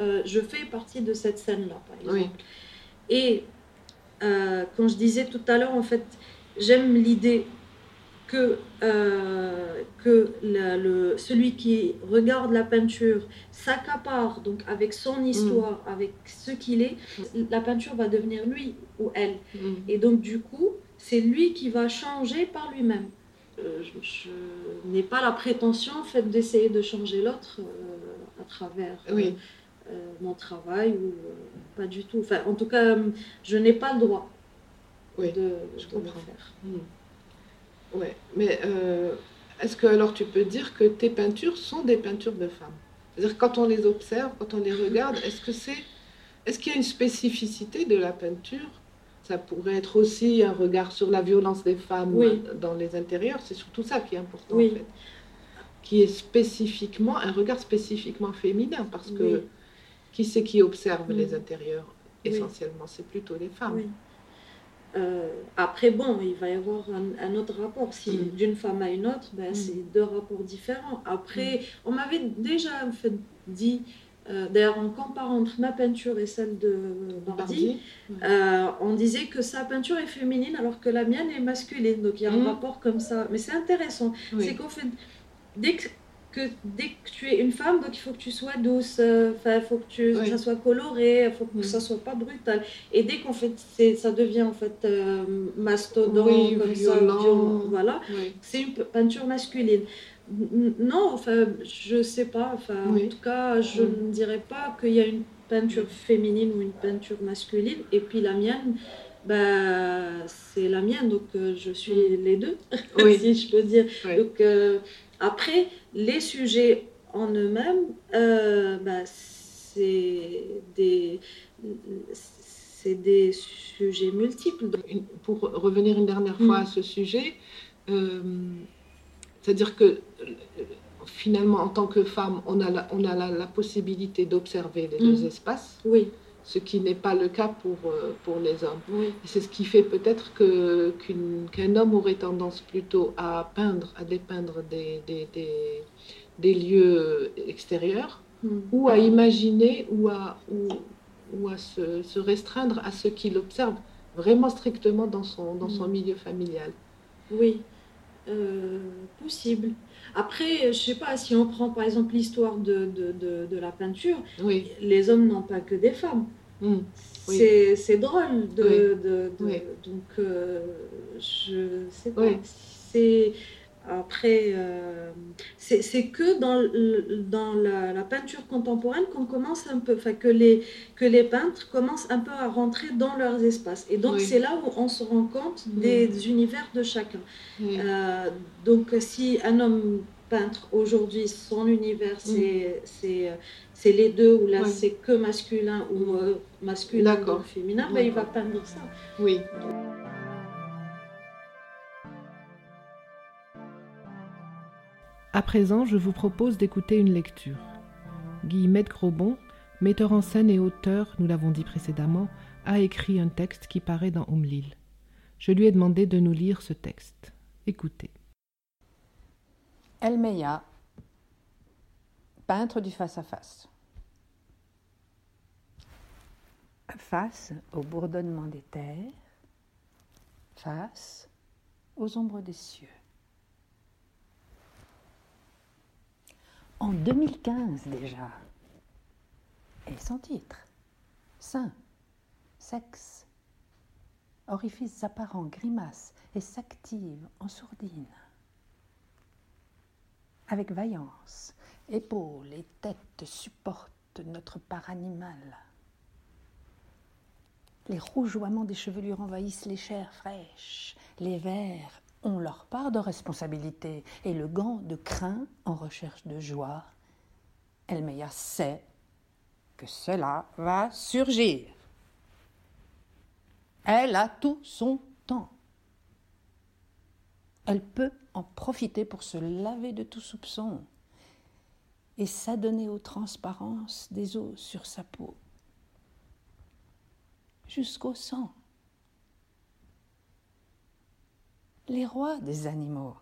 euh, je fais partie de cette scène-là, par exemple. Et euh, quand je disais tout à l'heure, en fait, j'aime l'idée que, euh, que le, celui qui regarde la peinture s'accapare donc avec son histoire, mm. avec ce qu'il est, la peinture va devenir lui ou elle. Mm. Et donc du coup, c'est lui qui va changer par lui-même. je, n'ai pas la prétention en fait d'essayer de changer l'autre à travers oui. Euh, mon travail ou euh, pas du tout. Enfin, en tout cas, je n'ai pas le droit oui, de, je le faire. Ouais, mais euh, est-ce que alors tu peux dire que tes peintures sont des peintures de femmes? C'est-à-dire quand on les observe, quand on les regarde, est-ce que c'est, est-ce qu'il y a une spécificité de la peinture? Ça pourrait être aussi un regard sur la violence des femmes dans les intérieurs. C'est surtout ça qui est important en fait, qui est spécifiquement un regard spécifiquement féminin parce que qui c'est qui observe les mm. intérieurs Essentiellement, c'est plutôt les femmes. Euh, après, bon, il va y avoir un, autre rapport. Si mm. d'une femme à une autre, ben, mm. c'est deux rapports différents. Après, on m'avait déjà en fait, dit, euh, d'ailleurs en comparant entre ma peinture et celle de Bardi, euh, on disait que sa peinture est féminine alors que la mienne est masculine. Donc il y a un rapport comme ça. Mais c'est intéressant. C'est qu'en fait, dès que que dès que tu es une femme, donc il faut que tu sois douce, euh, il faut que tu, ça soit coloré, il faut que ça ça soit pas brutal. Et dès qu'en fait, ça devient en fait euh, mastodon, comme violent. voilà, c'est une peinture masculine. Non, enfin, je sais pas, enfin, en tout cas, je ne dirais pas qu'il y a une peinture féminine ou une peinture masculine, et puis la mienne, bah, c'est la mienne, donc euh, je suis les deux, (laughs) si je peux dire. Donc, après, les sujets en eux-mêmes, euh, bah, c'est des, des sujets multiples. Pour revenir une dernière fois à mm. ce sujet, euh, c'est-à-dire que finalement, en tant que femme, on a la, on a la, possibilité d'observer les deux mm. espaces. Oui. Ce qui n'est pas le cas pour, euh, pour les hommes. Oui. C'est ce qui fait peut-être que, qu'un homme aurait tendance plutôt à peindre, à dépeindre des, des, des, des lieux extérieurs, mm. ou à imaginer, ou à, ou, ou à se, se, restreindre à ce qu'il observe vraiment strictement dans son, dans son mm. milieu familial. Oui, euh, possible. Après, je sais pas, si on prend par exemple l'histoire de, de, de, la peinture, oui. les hommes n'ont pas que des femmes. Mm. C'est drôle. De, Donc, euh, je sais pas. C'est après, euh, c'est que dans, dans la, peinture contemporaine qu'on commence un peu, enfin que les, que les peintres commencent un peu à rentrer dans leurs espaces. Et donc c'est là où on se rend compte mm. des univers de chacun. Euh, donc si un homme peintre aujourd'hui, son univers, mm. C'est les deux, ou là c'est que masculin ou euh, masculin ou féminin, ben, il va peindre ça. Oui. À présent, je vous propose d'écouter une lecture. Guillemette Grobon, metteur en scène et auteur, nous l'avons dit précédemment, a écrit un texte qui paraît dans Oumlil. Je lui ai demandé de nous lire ce texte. Écoutez. Elmeya, peintre du face-à-face. Face au bourdonnement des terres, face aux ombres des cieux. en 2015 déjà. Et son titre Sein, sexe, orifices apparents, grimaces et s'active en sourdine. Avec vaillance, épaules et têtes supportent notre part animale. Les rougeoiements des chevelures envahissent les chairs fraîches, les vers ont leur part de responsabilité et le gant de crin en recherche de joie. Elmeya sait que cela va surgir. Elle a tout son temps. Elle peut en profiter pour se laver de tout soupçon et s'adonner aux transparences des eaux sur sa peau, jusqu'au sang. les rois des animaux.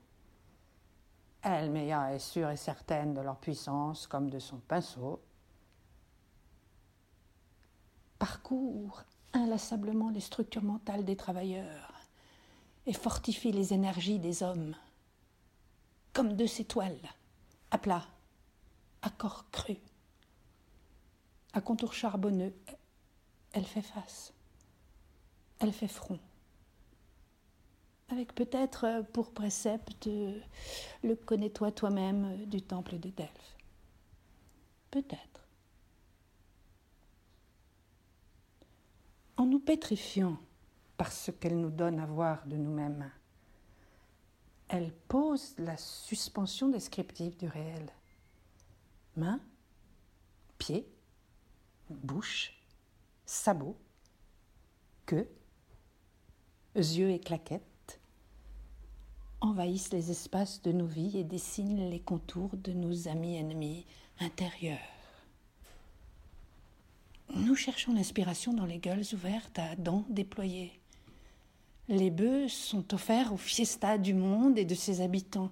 Elmeya est sûre et certaine de leur puissance comme de son pinceau. Parcourt inlassablement les structures mentales des travailleurs et fortifie les énergies des hommes. Comme de ces toiles, à plat, à corps cru, à contour charbonneux, elle fait face, elle fait front avec peut-être euh, pour précepte euh, le connais-toi toi-même euh, du temple de Delphes. Peut-être. En nous pétrifiant par ce qu'elle nous donne à voir de nous-mêmes, elle pose la suspension descriptive du réel. Mains, pieds, bouche, sabots, queue, yeux et claquettes envahissent les espaces de nos vies et dessinent les contours de nos amis ennemis intérieurs. Nous cherchons l'inspiration dans les gueules ouvertes à dents déployées. Les bœufs sont offerts aux fiestas du monde et de ses habitants.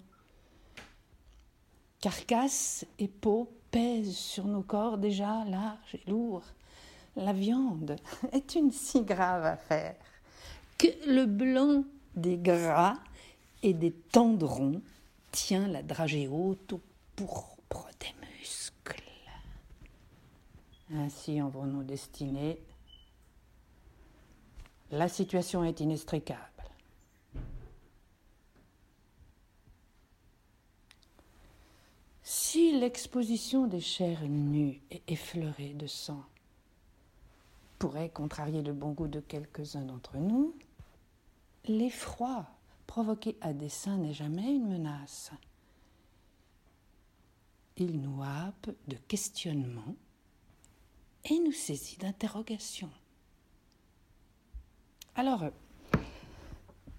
Carcasse et peau pèsent sur nos corps déjà larges et lourds. La viande (laughs) est une si grave affaire que le blanc des gras et des tendrons tient la dragée haute au pourpre des muscles. Ainsi en vont nos destinées. La situation est inextricable. Si l'exposition des chairs nues et effleurées de sang pourrait contrarier le bon goût de quelques-uns d'entre nous, l'effroi provoquer à dessein n'est jamais une menace. Il nous happe de questionnements et nous saisit d'interrogations. Alors,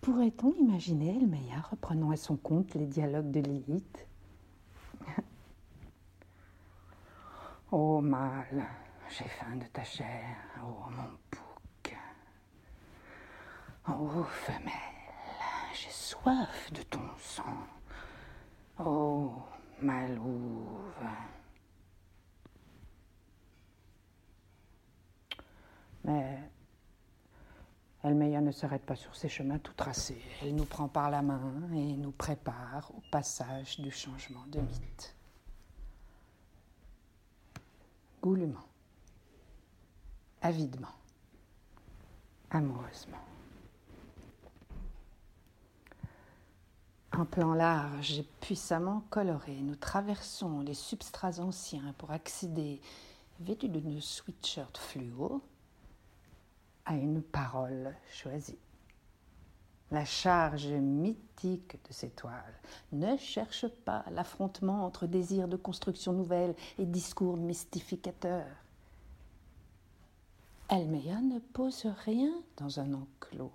pourrait-on imaginer Elmeya reprenant à son compte les dialogues de Lilith? Oh mâle, j'ai faim de ta chair, oh mon bouc. Oh femelle, j'ai soif de ton sang. Oh malouve. Mais Elmeya ne s'arrête pas sur ses chemins tout tracés. Elle nous prend par la main et nous prépare au passage du changement de mythe. Goulûment, avidement, amoureusement. Un plan large et puissamment coloré, nous traversons les substrats anciens pour accéder, vêtus d'une sweatshirt fluo, à une parole choisie. La charge mythique de ces toiles ne cherche pas l'affrontement entre désirs de construction nouvelle et discours mystificateurs. Elméa ne pose rien dans un enclos.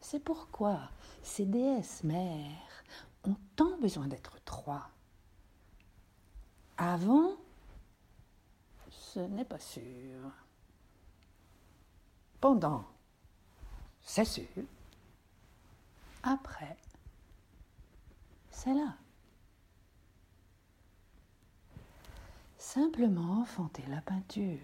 C'est pourquoi ces déesses mères ont tant besoin d'être trois. Avant, ce n'est pas sûr. Pendant, c'est sûr. Après, c'est là. Simplement enfanter la peinture.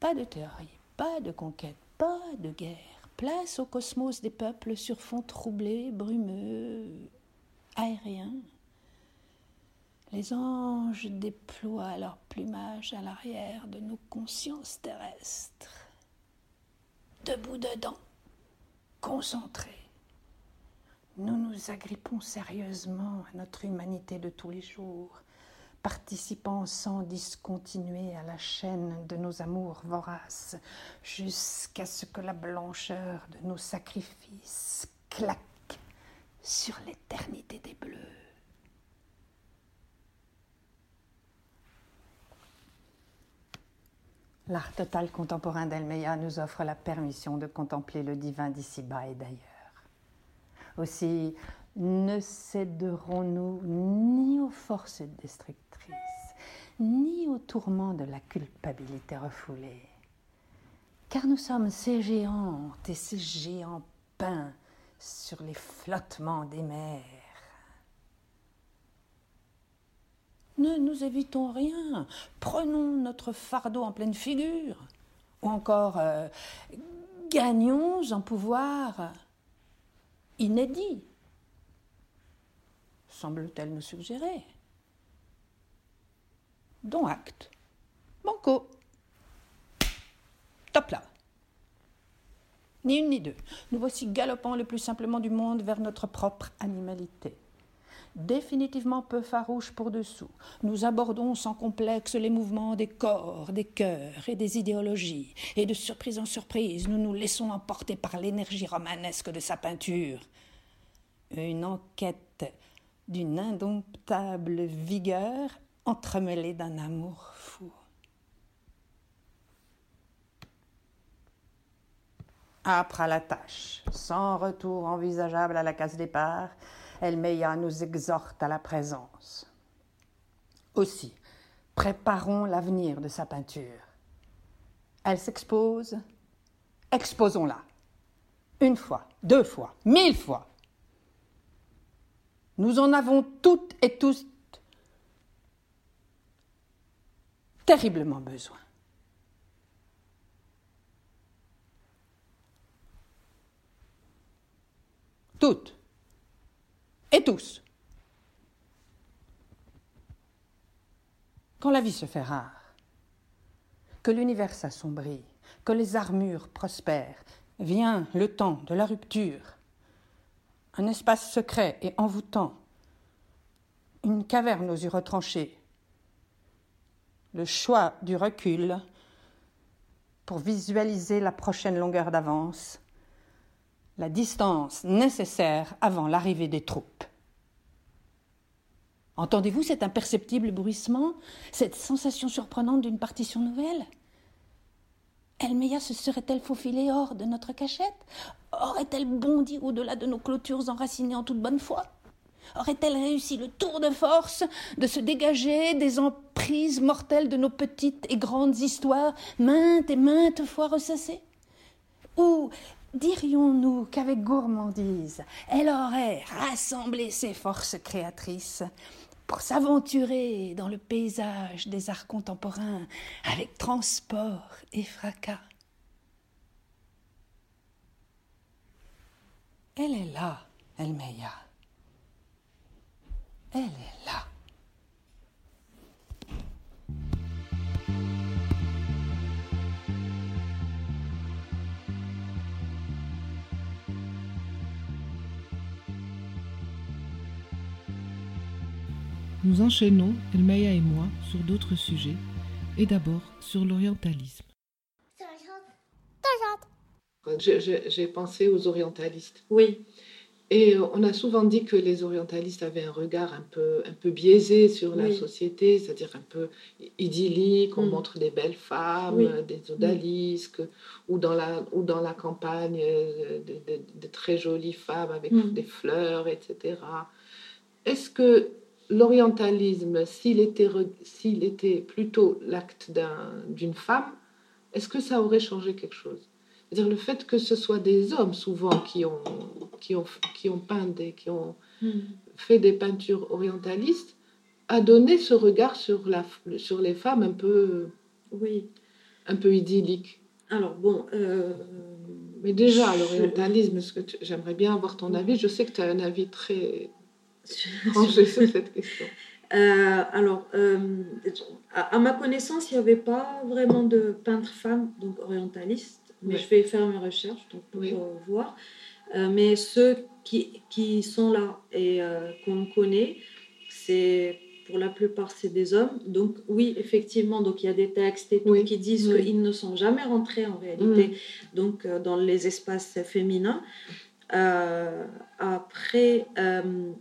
Pas de théorie, pas de conquête, pas de guerre. Place au cosmos des peuples sur fond troublé, brumeux, aérien. Les anges déploient leur plumage à l'arrière de nos consciences terrestres. Debout dedans, concentrés, nous nous agrippons sérieusement à notre humanité de tous les jours, participant sans discontinuer à la chaîne de nos amours voraces, jusqu'à ce que la blancheur de nos sacrifices claque sur l'éternité des bleus. L'art total contemporain d'Elmeya nous offre la permission de contempler le divin d'ici-bas et d'ailleurs. Aussi, ne céderons-nous ni aux forces destructrices, ni aux tourments de la culpabilité refoulée. Car nous sommes ces géantes et ces géants peints sur les flottements des mers. Ne nous évitons rien. Prenons notre fardeau en pleine figure. Ou encore, euh, gagnons en pouvoir inédit, semble-t-elle nous suggérer. Dont acte. Banco. Top là. Ni une ni deux. Nous voici galopant le plus simplement du monde vers notre propre animalité définitivement peu farouche pour dessous. Nous abordons sans complexe les mouvements des corps, des cœurs et des idéologies, et de surprise en surprise, nous nous laissons emporter par l'énergie romanesque de sa peinture. Une enquête d'une indomptable vigueur entremêlée d'un amour fou. À la tâche, sans retour envisageable à la case départ, Elmeya nous exhorte à la présence. Aussi, préparons l'avenir de sa peinture. Elle s'expose, exposons-la. Une fois, deux fois, mille fois. Nous en avons toutes et tous terriblement besoin. Toutes et tous. Quand la vie se fait rare, que l'univers s'assombrit, que les armures prospèrent, vient le temps de la rupture, un espace secret et envoûtant, une caverne aux yeux retranchés, le choix du recul pour visualiser la prochaine longueur d'avance, la distance nécessaire avant l'arrivée des troupes. Entendez-vous cet imperceptible bruissement, cette sensation surprenante d'une partition nouvelle? Elmeya se serait-elle faufilée hors de notre cachette? Aurait-elle bondi au-delà de nos clôtures enracinées en toute bonne foi? Aurait-elle réussi le tour de force de se dégager des emprises mortelles de nos petites et grandes histoires, maintes et maintes fois ressassées? Ou dirions-nous qu'avec gourmandise, elle aurait rassemblé ses forces créatrices pour s'aventurer dans le paysage des arts contemporains avec transport et fracas? Elle est là, Elmeya. Elle est là. Nous enchaînons, Elmaya et moi, sur d'autres sujets, et d'abord sur l'orientalisme. J'ai pensé aux orientalistes. Oui. Et on a souvent dit que les orientalistes avaient un regard un peu, un peu biaisé sur la société, c'est-à-dire un peu idyllique, on mm. montre des belles femmes, des odalisques, ou, dans la, ou dans la campagne, euh, de, très jolies femmes avec mm. des fleurs, etc. Est-ce que l'orientalisme, s'il était, s'il était plutôt l'acte d'une femme, est-ce que ça aurait changé quelque chose? C'est-à-dire le fait que ce soit des hommes souvent qui ont, qui ont, qui ont peint et qui ont hmm. fait des peintures orientalistes a donné ce regard sur, la, sur les femmes un peu, oui. un peu idyllique. Alors bon... Euh, Mais déjà, l'orientalisme, j'aimerais bien avoir ton avis. Je sais que tu as un avis très (laughs) rangé sur cette question. Euh, alors, euh, à, ma connaissance, il n'y avait pas vraiment de peintre femme, donc orientaliste mais je vais faire mes recherches donc, pour voir. Euh, mais ceux qui, qui, sont là et qu'on connaît, c'est pour la plupart c'est des hommes. Donc oui, effectivement, donc il y a des textes et tout qui disent qu'ils ne sont jamais rentrés en réalité mm. donc dans les espaces féminins. Après,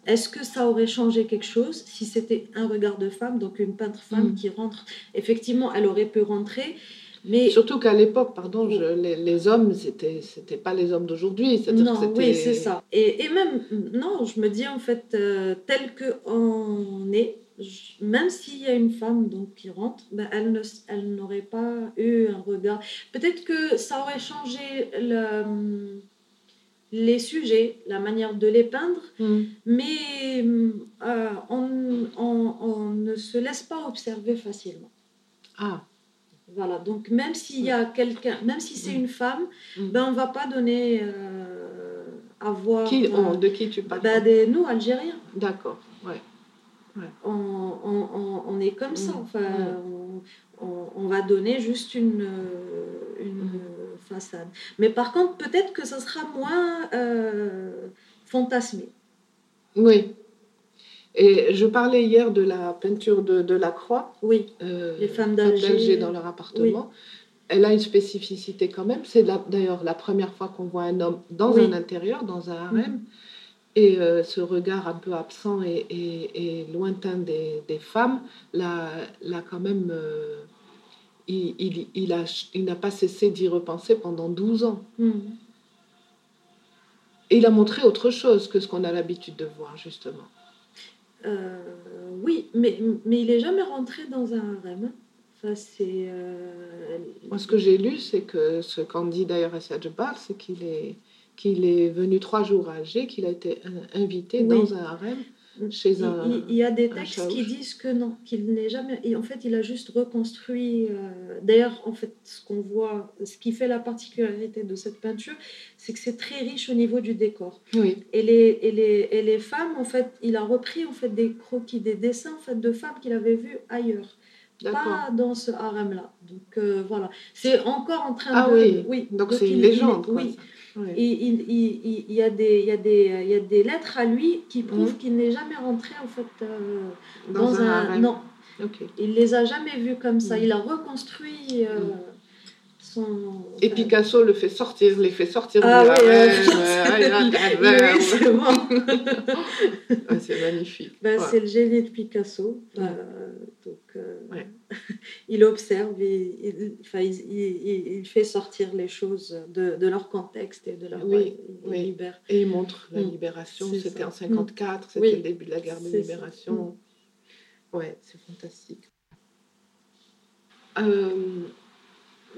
est-ce que ça aurait changé quelque chose si c'était un regard de femme, donc une peintre femme mm. qui rentre? Effectivement, elle aurait pu rentrer, mais Surtout qu'à l'époque, pardon, je, les, hommes, c'était c'était pas les hommes d'aujourd'hui. Non, oui, c'est ça. Et, et, même, non, je me dis en fait, euh, tel qu'on est, même s'il y a une femme donc, qui rentre, ben, elle, ne, elle n'aurait pas eu un regard. Peut-être que ça aurait changé le, les sujets, la manière de les peindre, hmm. mais euh, on, on, on ne se laisse pas observer facilement. Ah. Voilà, donc même s'il y a quelqu'un, même si c'est mm. une femme, mm. ben on va pas donner euh, à voir. Qui, de qui tu parles? ben, des, Nous, Algériens. D'accord, ouais. On, on, on, est comme ça, mm. enfin, on, va donner juste une, une façade. Mais par contre, peut-être que ça sera moins euh, fantasmé. Oui, et je parlais hier de la peinture de, de la croix. Oui, euh, les femmes d'Alger dans leur appartement. Elle a une spécificité quand même. C'est d'ailleurs la première fois qu'on voit un homme dans un intérieur, dans un harem. Mm. Et euh, ce regard un peu absent et, et, lointain des, des, femmes, là quand même, euh, il, il, a, il n'a pas cessé d'y repenser pendant 12 ans. Mm. Et il a montré autre chose que ce qu'on a l'habitude de voir, justement. Euh, oui, mais, mais il n'est jamais rentré dans un harem. Enfin, c'est, euh, Moi, ce que j'ai lu, c'est que ce qu'en dit d'ailleurs Jabal, c'est qu'il est, qu'il est venu trois jours à Alger, qu'il a été invité dans un harem chez un. Il, y a des textes qui disent que non, qu'il n'est jamais. Et en fait, il a juste reconstruit. Euh, d'ailleurs, en fait, ce qu'on voit, ce qui fait la particularité de cette peinture, c'est que c'est très riche au niveau du décor. Oui. Et les, et les, et les femmes, en fait, il a repris en fait des croquis, des dessins en fait de femmes qu'il avait vues ailleurs. Pas dans ce harem-là. Donc euh, voilà. C'est encore en train ah, de. Oui, oui. donc c'est une légende. oui. Et il, y a des, il, y a des, il y a des lettres à lui qui prouvent mhm. qu'il n'est jamais rentré en fait euh, dans, un. non. Il les a jamais vues comme ça. Mhm. Il a reconstruit euh, Et Picasso le fait sortir, les fait sortir ah, de la (laughs) oui, c'est (laughs) magnifique. Ben, C'est le génie de Picasso. Euh, donc, euh, (laughs) il observe, il, il, il, fait sortir les choses de, de, leur contexte et de leur. Oui, libère. Et il montre la mm. libération. C'était en 54, c'était le début de la guerre de libération. Mm. Ouais, c'est fantastique. Euh,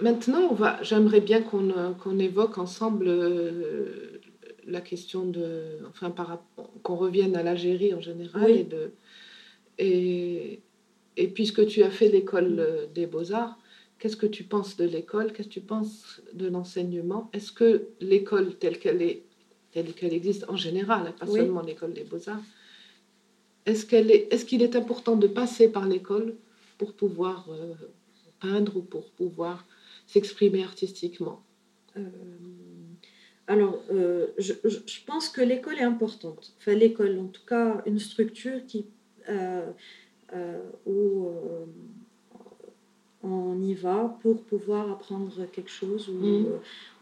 Maintenant, j'aimerais bien qu'on euh, évoque ensemble euh, la question de, enfin, qu'on revienne à l'Algérie en général et de, et, et puisque tu as fait l'école euh, des beaux-arts, qu'est-ce que tu penses de l'école? Qu'est-ce que tu penses de l'enseignement? Est-ce que l'école telle qu'elle est, telle qu'elle existe en général, pas seulement l'école des beaux-arts, est-ce qu'elle est, est-ce qu'il est important de passer par l'école pour pouvoir peindre ou pour pouvoir s'exprimer artistiquement euh, Alors, euh, je, je, pense que l'école est importante. Enfin, l'école, en tout cas, une structure qui, euh, où on y va pour pouvoir apprendre quelque chose ou, mmh.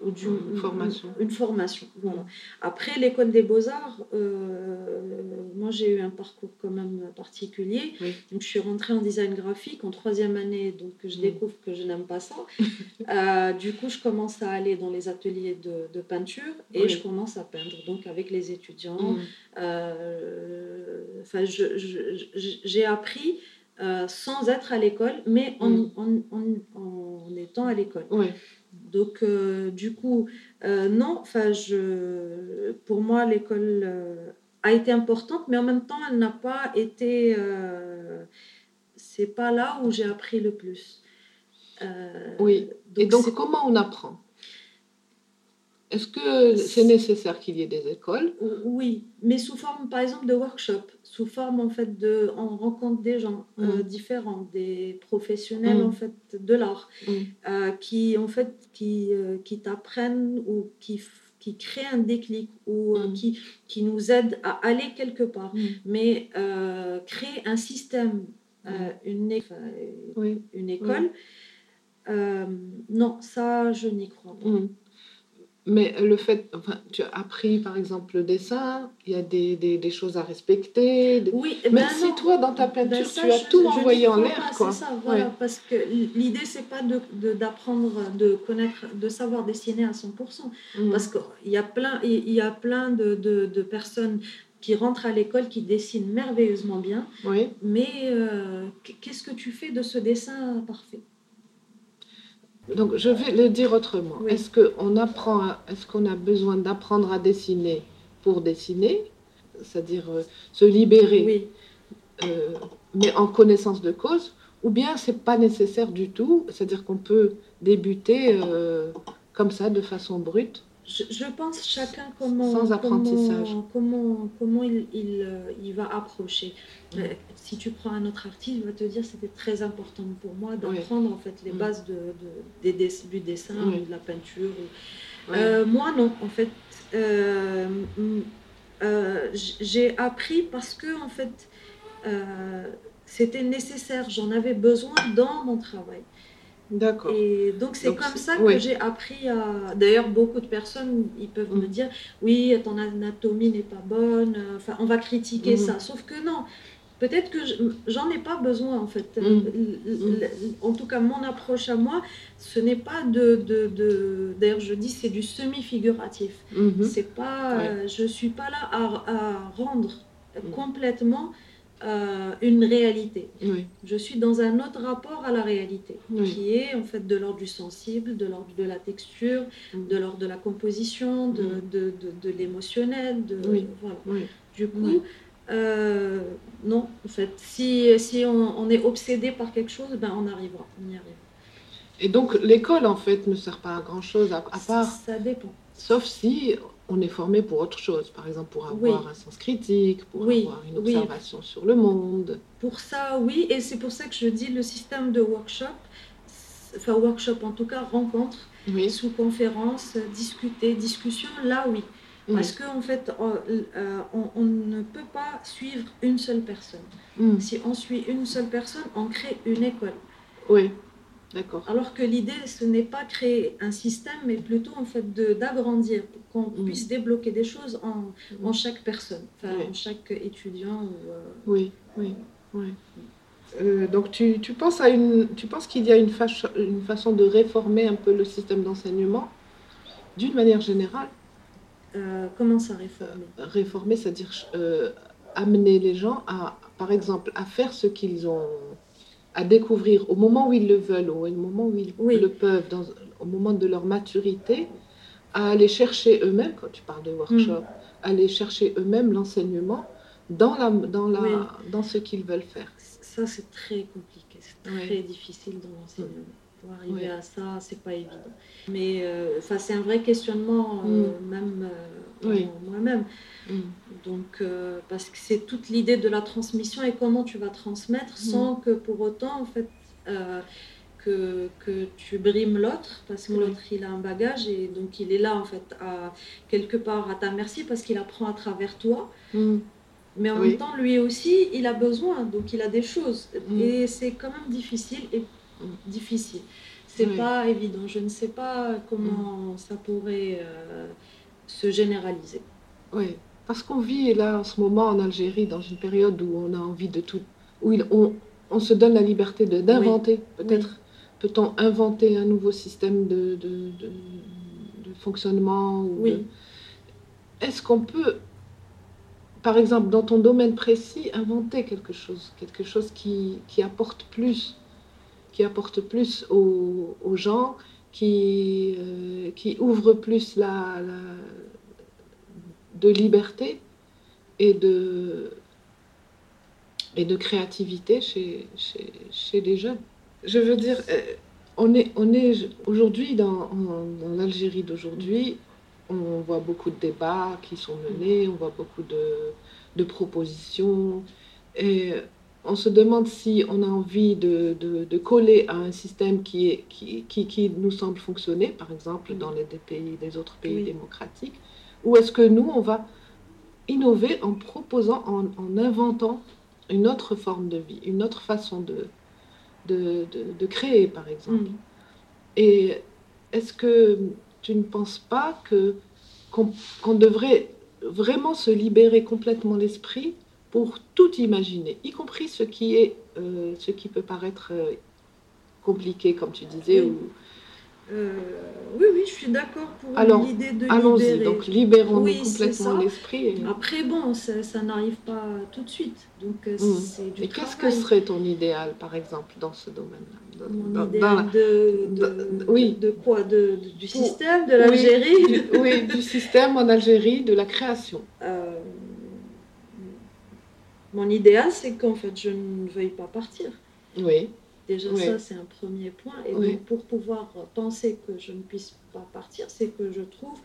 ou une formation. Une, formation voilà. Après, l'école des beaux-arts, euh, moi j'ai eu un parcours quand même particulier. Donc, je suis rentrée en design graphique en troisième année, donc je mmh. découvre que je n'aime pas ça. (laughs) euh, du coup, je commence à aller dans les ateliers de, de peinture et je commence à peindre, donc avec les étudiants. Mmh. Euh, enfin, j'ai appris euh, sans être à l'école, mais en, mm. en, en, étant à l'école. Donc, euh, du coup, euh, non, je, pour moi, l'école a été importante, mais en même temps, elle n'a pas été. c'est pas là où j'ai appris le plus. oui. Et donc, comment on apprend? Est-ce que c'est nécessaire qu'il y ait des écoles? Oui, mais sous forme, par exemple, de workshop, sous forme en fait de, on rencontre des gens euh, mm. différents, des professionnels en mm. fait de l'art, mm. euh, qui en fait qui, euh, qui t'apprennent ou qui qui créent un déclic ou qui, qui nous aident à aller quelque part, mais créer un système, une, une école. non, ça, je n'y crois pas. Mais le fait, enfin, tu as appris par exemple le dessin, il y a des, des, des choses à respecter. Oui, mais ben si toi dans ta peinture ben tu as tout envoyé en l'air, quoi. C'est ça, voilà, parce que l'idée c'est pas de d'apprendre, de, connaître, de savoir dessiner à 100%, mmh. parce qu'il y a plein, il y a plein de, de, de personnes qui rentrent à l'école qui dessinent merveilleusement bien, oui. mais euh, qu'est-ce que tu fais de ce dessin parfait? Donc, je vais le dire autrement. Est-ce qu'on apprend, est-ce qu'on a besoin d'apprendre à dessiner pour dessiner, c'est-à-dire euh, se libérer, euh, mais en connaissance de cause, ou bien c'est pas nécessaire du tout, c'est-à-dire qu'on peut débuter euh, comme ça, de façon brute, je, pense chacun comment, Sans apprentissage. comment, comment, il, il, euh, il, va approcher. Euh, si tu prends un autre artiste, il va te dire c'était très important pour moi d'apprendre en fait les mm. bases de, de, des, du dessin ou de la peinture. Euh, moi non, en fait, j'ai appris parce que en fait c'était nécessaire, j'en avais besoin dans mon travail. D'accord. Et donc c'est comme ça que j'ai appris à. D'ailleurs, beaucoup de personnes, ils peuvent me mm. dire, oui, ton anatomie n'est pas bonne. Enfin, on va critiquer mm. ça. Sauf que non. Peut-être que j'en ai pas besoin en fait. Mm. En tout cas, mon approche à moi, ce n'est pas de. de, de... D'ailleurs, je dis c'est du semi-figuratif. Mm-hmm. C'est pas. Euh, je suis pas là à, à rendre complètement euh, une réalité. Je suis dans un autre rapport à la réalité, qui est en fait de l'ordre du sensible, de l'ordre de la texture, mm. de l'ordre de la composition, de, mm. de, de, l'émotionnel. Voilà. Du coup, euh, non, en fait, si, si on, on, est obsédé par quelque chose, ben on arrivera, on y arrive. Et donc l'école, en fait, ne sert pas à grand-chose à, à part... Ça dépend. Sauf si on est formé pour autre chose, par exemple pour avoir un sens critique, pour avoir une observation sur le monde. Pour ça, oui, et c'est pour ça que je dis le système de workshop, enfin workshop en tout cas, rencontre, sous conférence, discuter, discussion, là oui. Parce qu'en en fait, euh, on, ne peut pas suivre une seule personne. Mm. Si on suit une seule personne, on crée une école. Oui. D'accord. Alors que l'idée, ce n'est pas créer un système, mais plutôt en fait d'agrandir, pour qu'on puisse débloquer des choses en, en chaque personne, enfin Oui. en chaque étudiant. ou, euh, Oui, oui, oui. Euh, donc tu, tu penses à une, tu penses qu'il y a une, une façon de réformer un peu le système d'enseignement d'une manière générale? Euh, comment ça réformer? Réformer, c'est-à-dire amener les gens à, par exemple, à faire ce qu'ils ont, à découvrir au moment où ils le veulent, ou au moment où ils Oui. le peuvent, dans- au moment de leur maturité, à aller chercher eux-mêmes, quand tu parles de workshop, aller chercher eux-mêmes l'enseignement dans, la, dans, la, Oui. dans ce qu'ils veulent faire. Ça, c'est très compliqué, c'est Oui. très difficile dans l'enseignement. Pour arriver Oui. à ça, c'est pas évident. Mais euh, enfin, c'est un vrai questionnement, euh, même euh, Oui. moi-même. Donc, euh, parce que c'est toute l'idée de la transmission et comment tu vas transmettre sans que pour autant, en fait, que, que tu brimes l'autre, parce que l'autre, il a un bagage et donc il est là, en fait, à, quelque part à ta merci parce qu'il apprend à travers toi. Mm. Mais en Oui. même temps, lui aussi, il a besoin, donc il a des choses. Mm. Et c'est quand même difficile et difficile. C'est Oui. pas évident. Je ne sais pas comment ça pourrait euh, se généraliser. Oui, parce qu'on vit là en ce moment en Algérie dans une période où on a envie de tout, où il- on, on se donne la liberté de- d'inventer. Peut-être peut-on inventer un nouveau système de, de, de- de fonctionnement ou Oui. Est-ce qu'on peut, par exemple, dans ton domaine précis, inventer quelque chose, quelque chose qui, qui apporte plus, qui apporte plus aux, gens, qui, euh, qui ouvre plus la, de liberté et de, et de créativité chez, chez, chez les jeunes. Je veux dire, euh, on est, on est aujourd'hui dans, dans l'Algérie d'aujourd'hui, on voit beaucoup de débats qui sont menés, on voit beaucoup de, de propositions, et on se demande si on a envie de, de- de coller à un système qui, est, qui, qui, qui nous semble fonctionner, par exemple dans les des pays, des autres pays Oui. démocratiques, ou est-ce que nous, on va innover en proposant, en, en inventant une autre forme de vie, une autre façon de, de, de, de créer, par exemple? Mm. Et est-ce que tu ne penses pas que qu'on qu'on devrait vraiment se libérer complètement l'esprit pour tout imaginer, y compris ce qui est euh, ce qui peut paraître euh, compliqué, comme tu disais. Oui. ou- Euh, oui, oui, je suis d'accord pour Alors, l'idée de Allons-y, libérer. donc libérons Oui, complètement l'esprit. et- Après, bon, ça, ça n'arrive pas tout de suite. Donc, euh, Mm. c'est du Et qu'est-ce que serait ton idéal, par exemple, dans ce domaine-là Mon idéal de, de, de- oui. de quoi de, Du système, de l'Algérie? Oui, du, oui, du système en Algérie, de la création. Euh, Mon idéal, c'est qu'en fait, je ne veuille pas partir. Oui, Déjà, Oui. ça, c'est un premier point. Et Oui. donc, pour pouvoir penser que je ne puisse pas partir, c'est que je trouve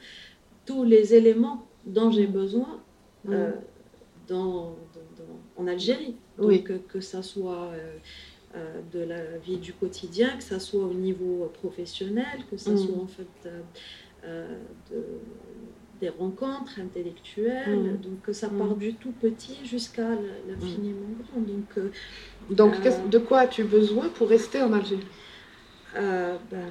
tous les éléments dont j'ai besoin euh, dans, dans- dans- en Algérie. Donc, Oui. euh, que ça soit euh, euh, de la vie du quotidien, que ça soit au niveau professionnel, que ça Mm. soit en fait euh, euh, de- des rencontres intellectuelles, Mm. donc que ça Mm. part du tout petit jusqu'à l'infiniment grand. Donc, euh, Donc, Euh, de quoi as-tu besoin pour rester en Algérie? Euh, ben,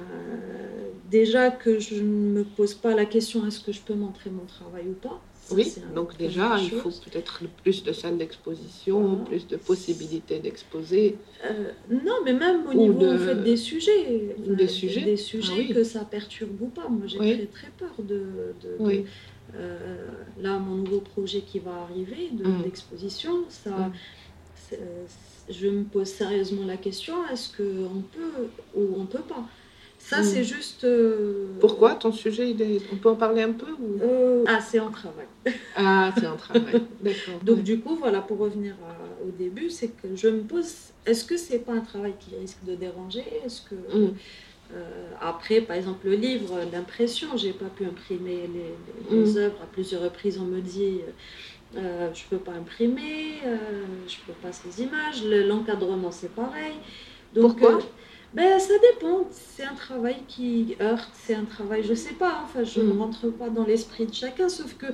déjà que je ne me pose pas la question est-ce que je peux montrer mon travail ou pas? Oui, donc déjà, il faut peut-être plus de salles d'exposition, Voilà. plus de possibilités d'exposer. Euh, non, mais même au niveau de- en fait, des sujets. Des sujets. Des sujets Ah oui. que ça perturbe ou pas. Moi, j'ai Oui. très très peur de. de- de- Oui. euh, là, mon nouveau projet qui va arriver de- Mm. d'exposition, ça. Mm. euh, je me pose sérieusement la question est-ce qu'on peut ou on peut pas? Ça, Mm. c'est juste. euh, Pourquoi ton sujet, il est- on peut en parler un peu ou... Euh, Ah, c'est en travail. (laughs) Ah, c'est un travail. (laughs) D'accord. Donc ouais. du coup, voilà, pour revenir à- au début, c'est que je me pose, est-ce que c'est pas un travail qui risque de déranger? Est-ce que Mm. euh, après, par exemple, le livre, l'impression, j'ai pas pu imprimer les, les- les Mm. œuvres à plusieurs reprises. On me dit, euh, je peux pas imprimer, euh, je peux pas ces images. Le- L'encadrement, c'est pareil. Donc, Pourquoi? euh, ben, ça dépend. C'est un travail qui heurte, c'est un travail, je sais pas. Enfin, je ne Mm. rentre pas dans l'esprit de chacun, sauf que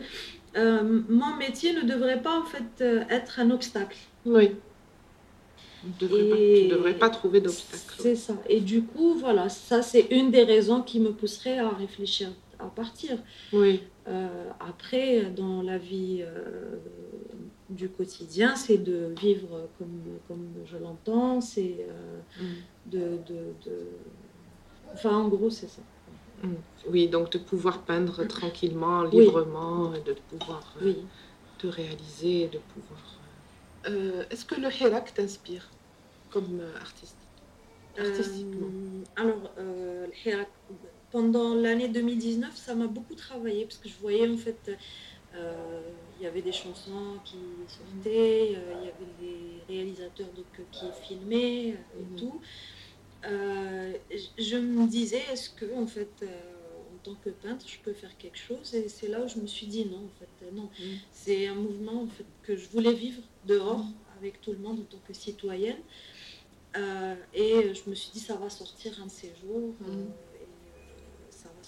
euh, mon métier ne devrait pas en fait euh, être un obstacle. Oui. Tu ne devrais, pas trouver d'obstacle. C'est ça. Et du coup, voilà, ça c'est une des raisons qui me pousserait à réfléchir à partir. Oui. Euh, après, dans la vie euh, du quotidien, c'est de vivre comme, comme je l'entends, c'est euh, mm. De, de, Enfin, en gros, c'est ça. Mm. Oui, donc de pouvoir peindre tranquillement, librement, et de pouvoir te réaliser, de pouvoir... Est-ce que le Hirak t'inspire comme artiste? Artistiquement Alors, le Hirak pendant l'année 2019, ça m'a beaucoup travaillé parce que je voyais en fait, euh, il y avait des chansons qui sortaient, euh, il y avait des réalisateurs donc, qui filmaient euh, et mhm. tout. Je me disais, est-ce que en fait, en tant que peintre, je peux faire quelque chose? Et c'est là où je me suis dit non, en fait, non. Mhm. C'est un mouvement en fait, que je voulais vivre dehors avec tout le monde en tant que citoyenne. et je me suis dit, ça va sortir un de ces jours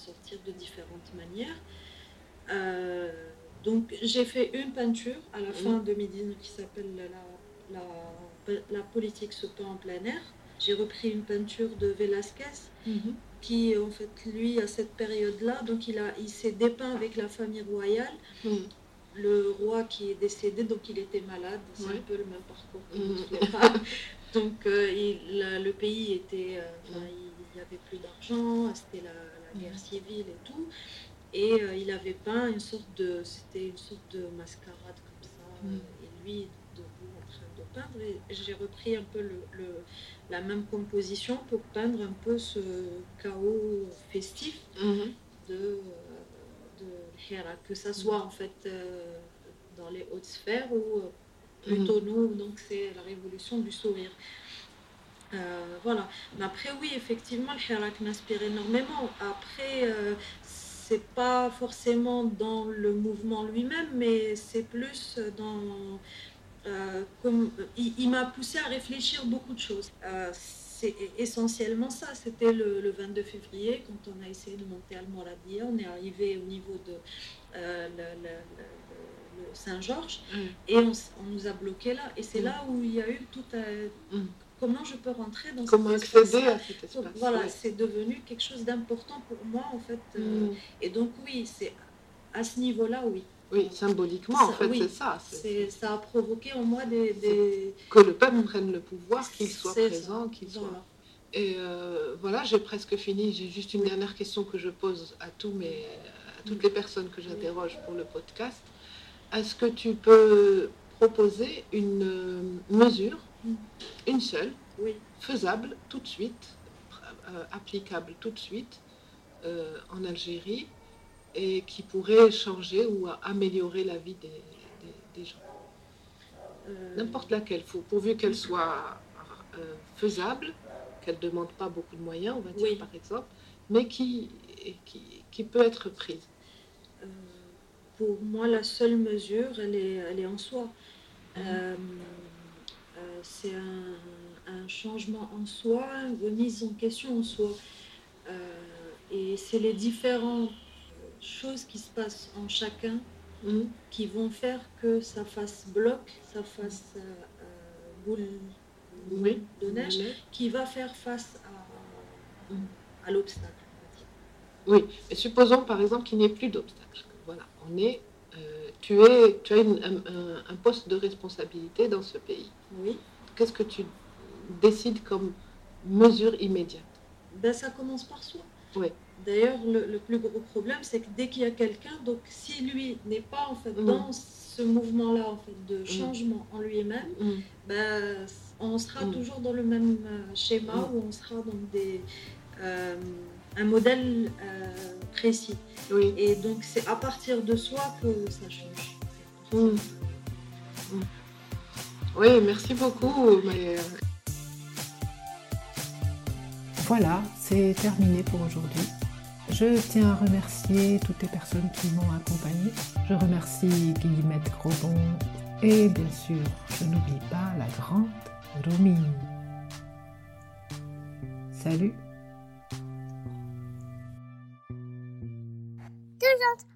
sortir de différentes manières. Euh, donc j'ai fait une peinture à la fin 2019 qui s'appelle la, la, la, politique se peint en plein air. J'ai repris une peinture de Velasquez mhm. qui en fait lui à cette période-là, donc il, a, il s'est dépeint avec la famille royale. Mhm. Le roi qui est décédé, donc il était malade, c'est un peu le même parcours que mhm. (laughs) Donc euh, il, le pays était, euh, il n'y avait plus d'argent, c'était la, guerre civile et tout. Et euh, il avait peint une sorte de, c'était une sorte de mascarade comme ça. Mm. Et lui debout en train de peindre. J'ai repris un peu le, la même composition pour peindre un peu ce chaos festif mm-hmm. de, euh, de Hera, que ça soit en fait euh, dans les hautes sphères ou plutôt mm-hmm. nous, donc c'est la révolution du sourire. Euh, voilà. Mais après, oui, effectivement, le Hirak m'inspire énormément. Après, euh, c'est pas forcément dans le mouvement lui-même, mais c'est plus dans. Euh, comme, il, m'a poussé à réfléchir beaucoup de choses. c'est essentiellement ça. C'était le, 22 février, quand on a essayé de monter al Moradia. On est arrivé au niveau de Saint-Georges mm. et on, nous a bloqué là. Et c'est mm. là où il y a eu tout un. Mm comment je peux rentrer dans comment accéder à cet espace voilà c'est devenu quelque chose d'important pour moi en fait euh, mm. et donc oui c'est à ce niveau là oui oui symboliquement en fait c'est ça ça a provoqué en moi des, que le peuple prenne le pouvoir qu'il soit présent qu'il soit et euh, voilà j'ai presque fini. J'ai juste une dernière question que je pose à tous mes à toutes les personnes que j'interroge pour le podcast. Est-ce que tu peux proposer une euh, mesure une seule, oui. faisable tout de suite, euh, applicable tout de suite euh, en Algérie et qui pourrait changer ou améliorer la vie des, gens. Euh, N'importe laquelle, faut, pourvu qu'elle soit faisable, qu'elle ne demande pas beaucoup de moyens, on va dire par exemple, mais qui, qui, peut être prise. pour moi, la seule mesure, elle est, elle est en soi. Mhm c'est un, changement en soi, une remise en question en soi. Euh, et c'est les différentes choses qui se passent en chacun mm. qui vont faire que ça fasse bloc, ça fasse euh, euh, boule, de neige, qui va faire face à, à l'obstacle. Oui, et supposons par exemple qu'il n'y ait plus d'obstacle. Voilà, on est tu, es, tu as un, poste de responsabilité dans ce pays. Oui. Qu'est-ce que tu décides comme mesure immédiate? Ben, Ça commence par soi. Oui. D'ailleurs, le, plus gros problème, c'est que dès qu'il y a quelqu'un, donc si lui n'est pas en fait mm. dans ce mouvement-là en fait de mm. changement en lui-même, mm. ben, on sera toujours dans le même euh, schéma où on sera dans des euh, un modèle euh, précis. Oui. Et donc c'est à partir de soi que ça change. Oui, merci beaucoup. Voilà, c'est terminé pour aujourd'hui. Je tiens à remercier toutes les personnes qui m'ont accompagné. Je remercie Guillemette Grobon et bien sûr, je n'oublie pas la grande Domine. Salut Toujours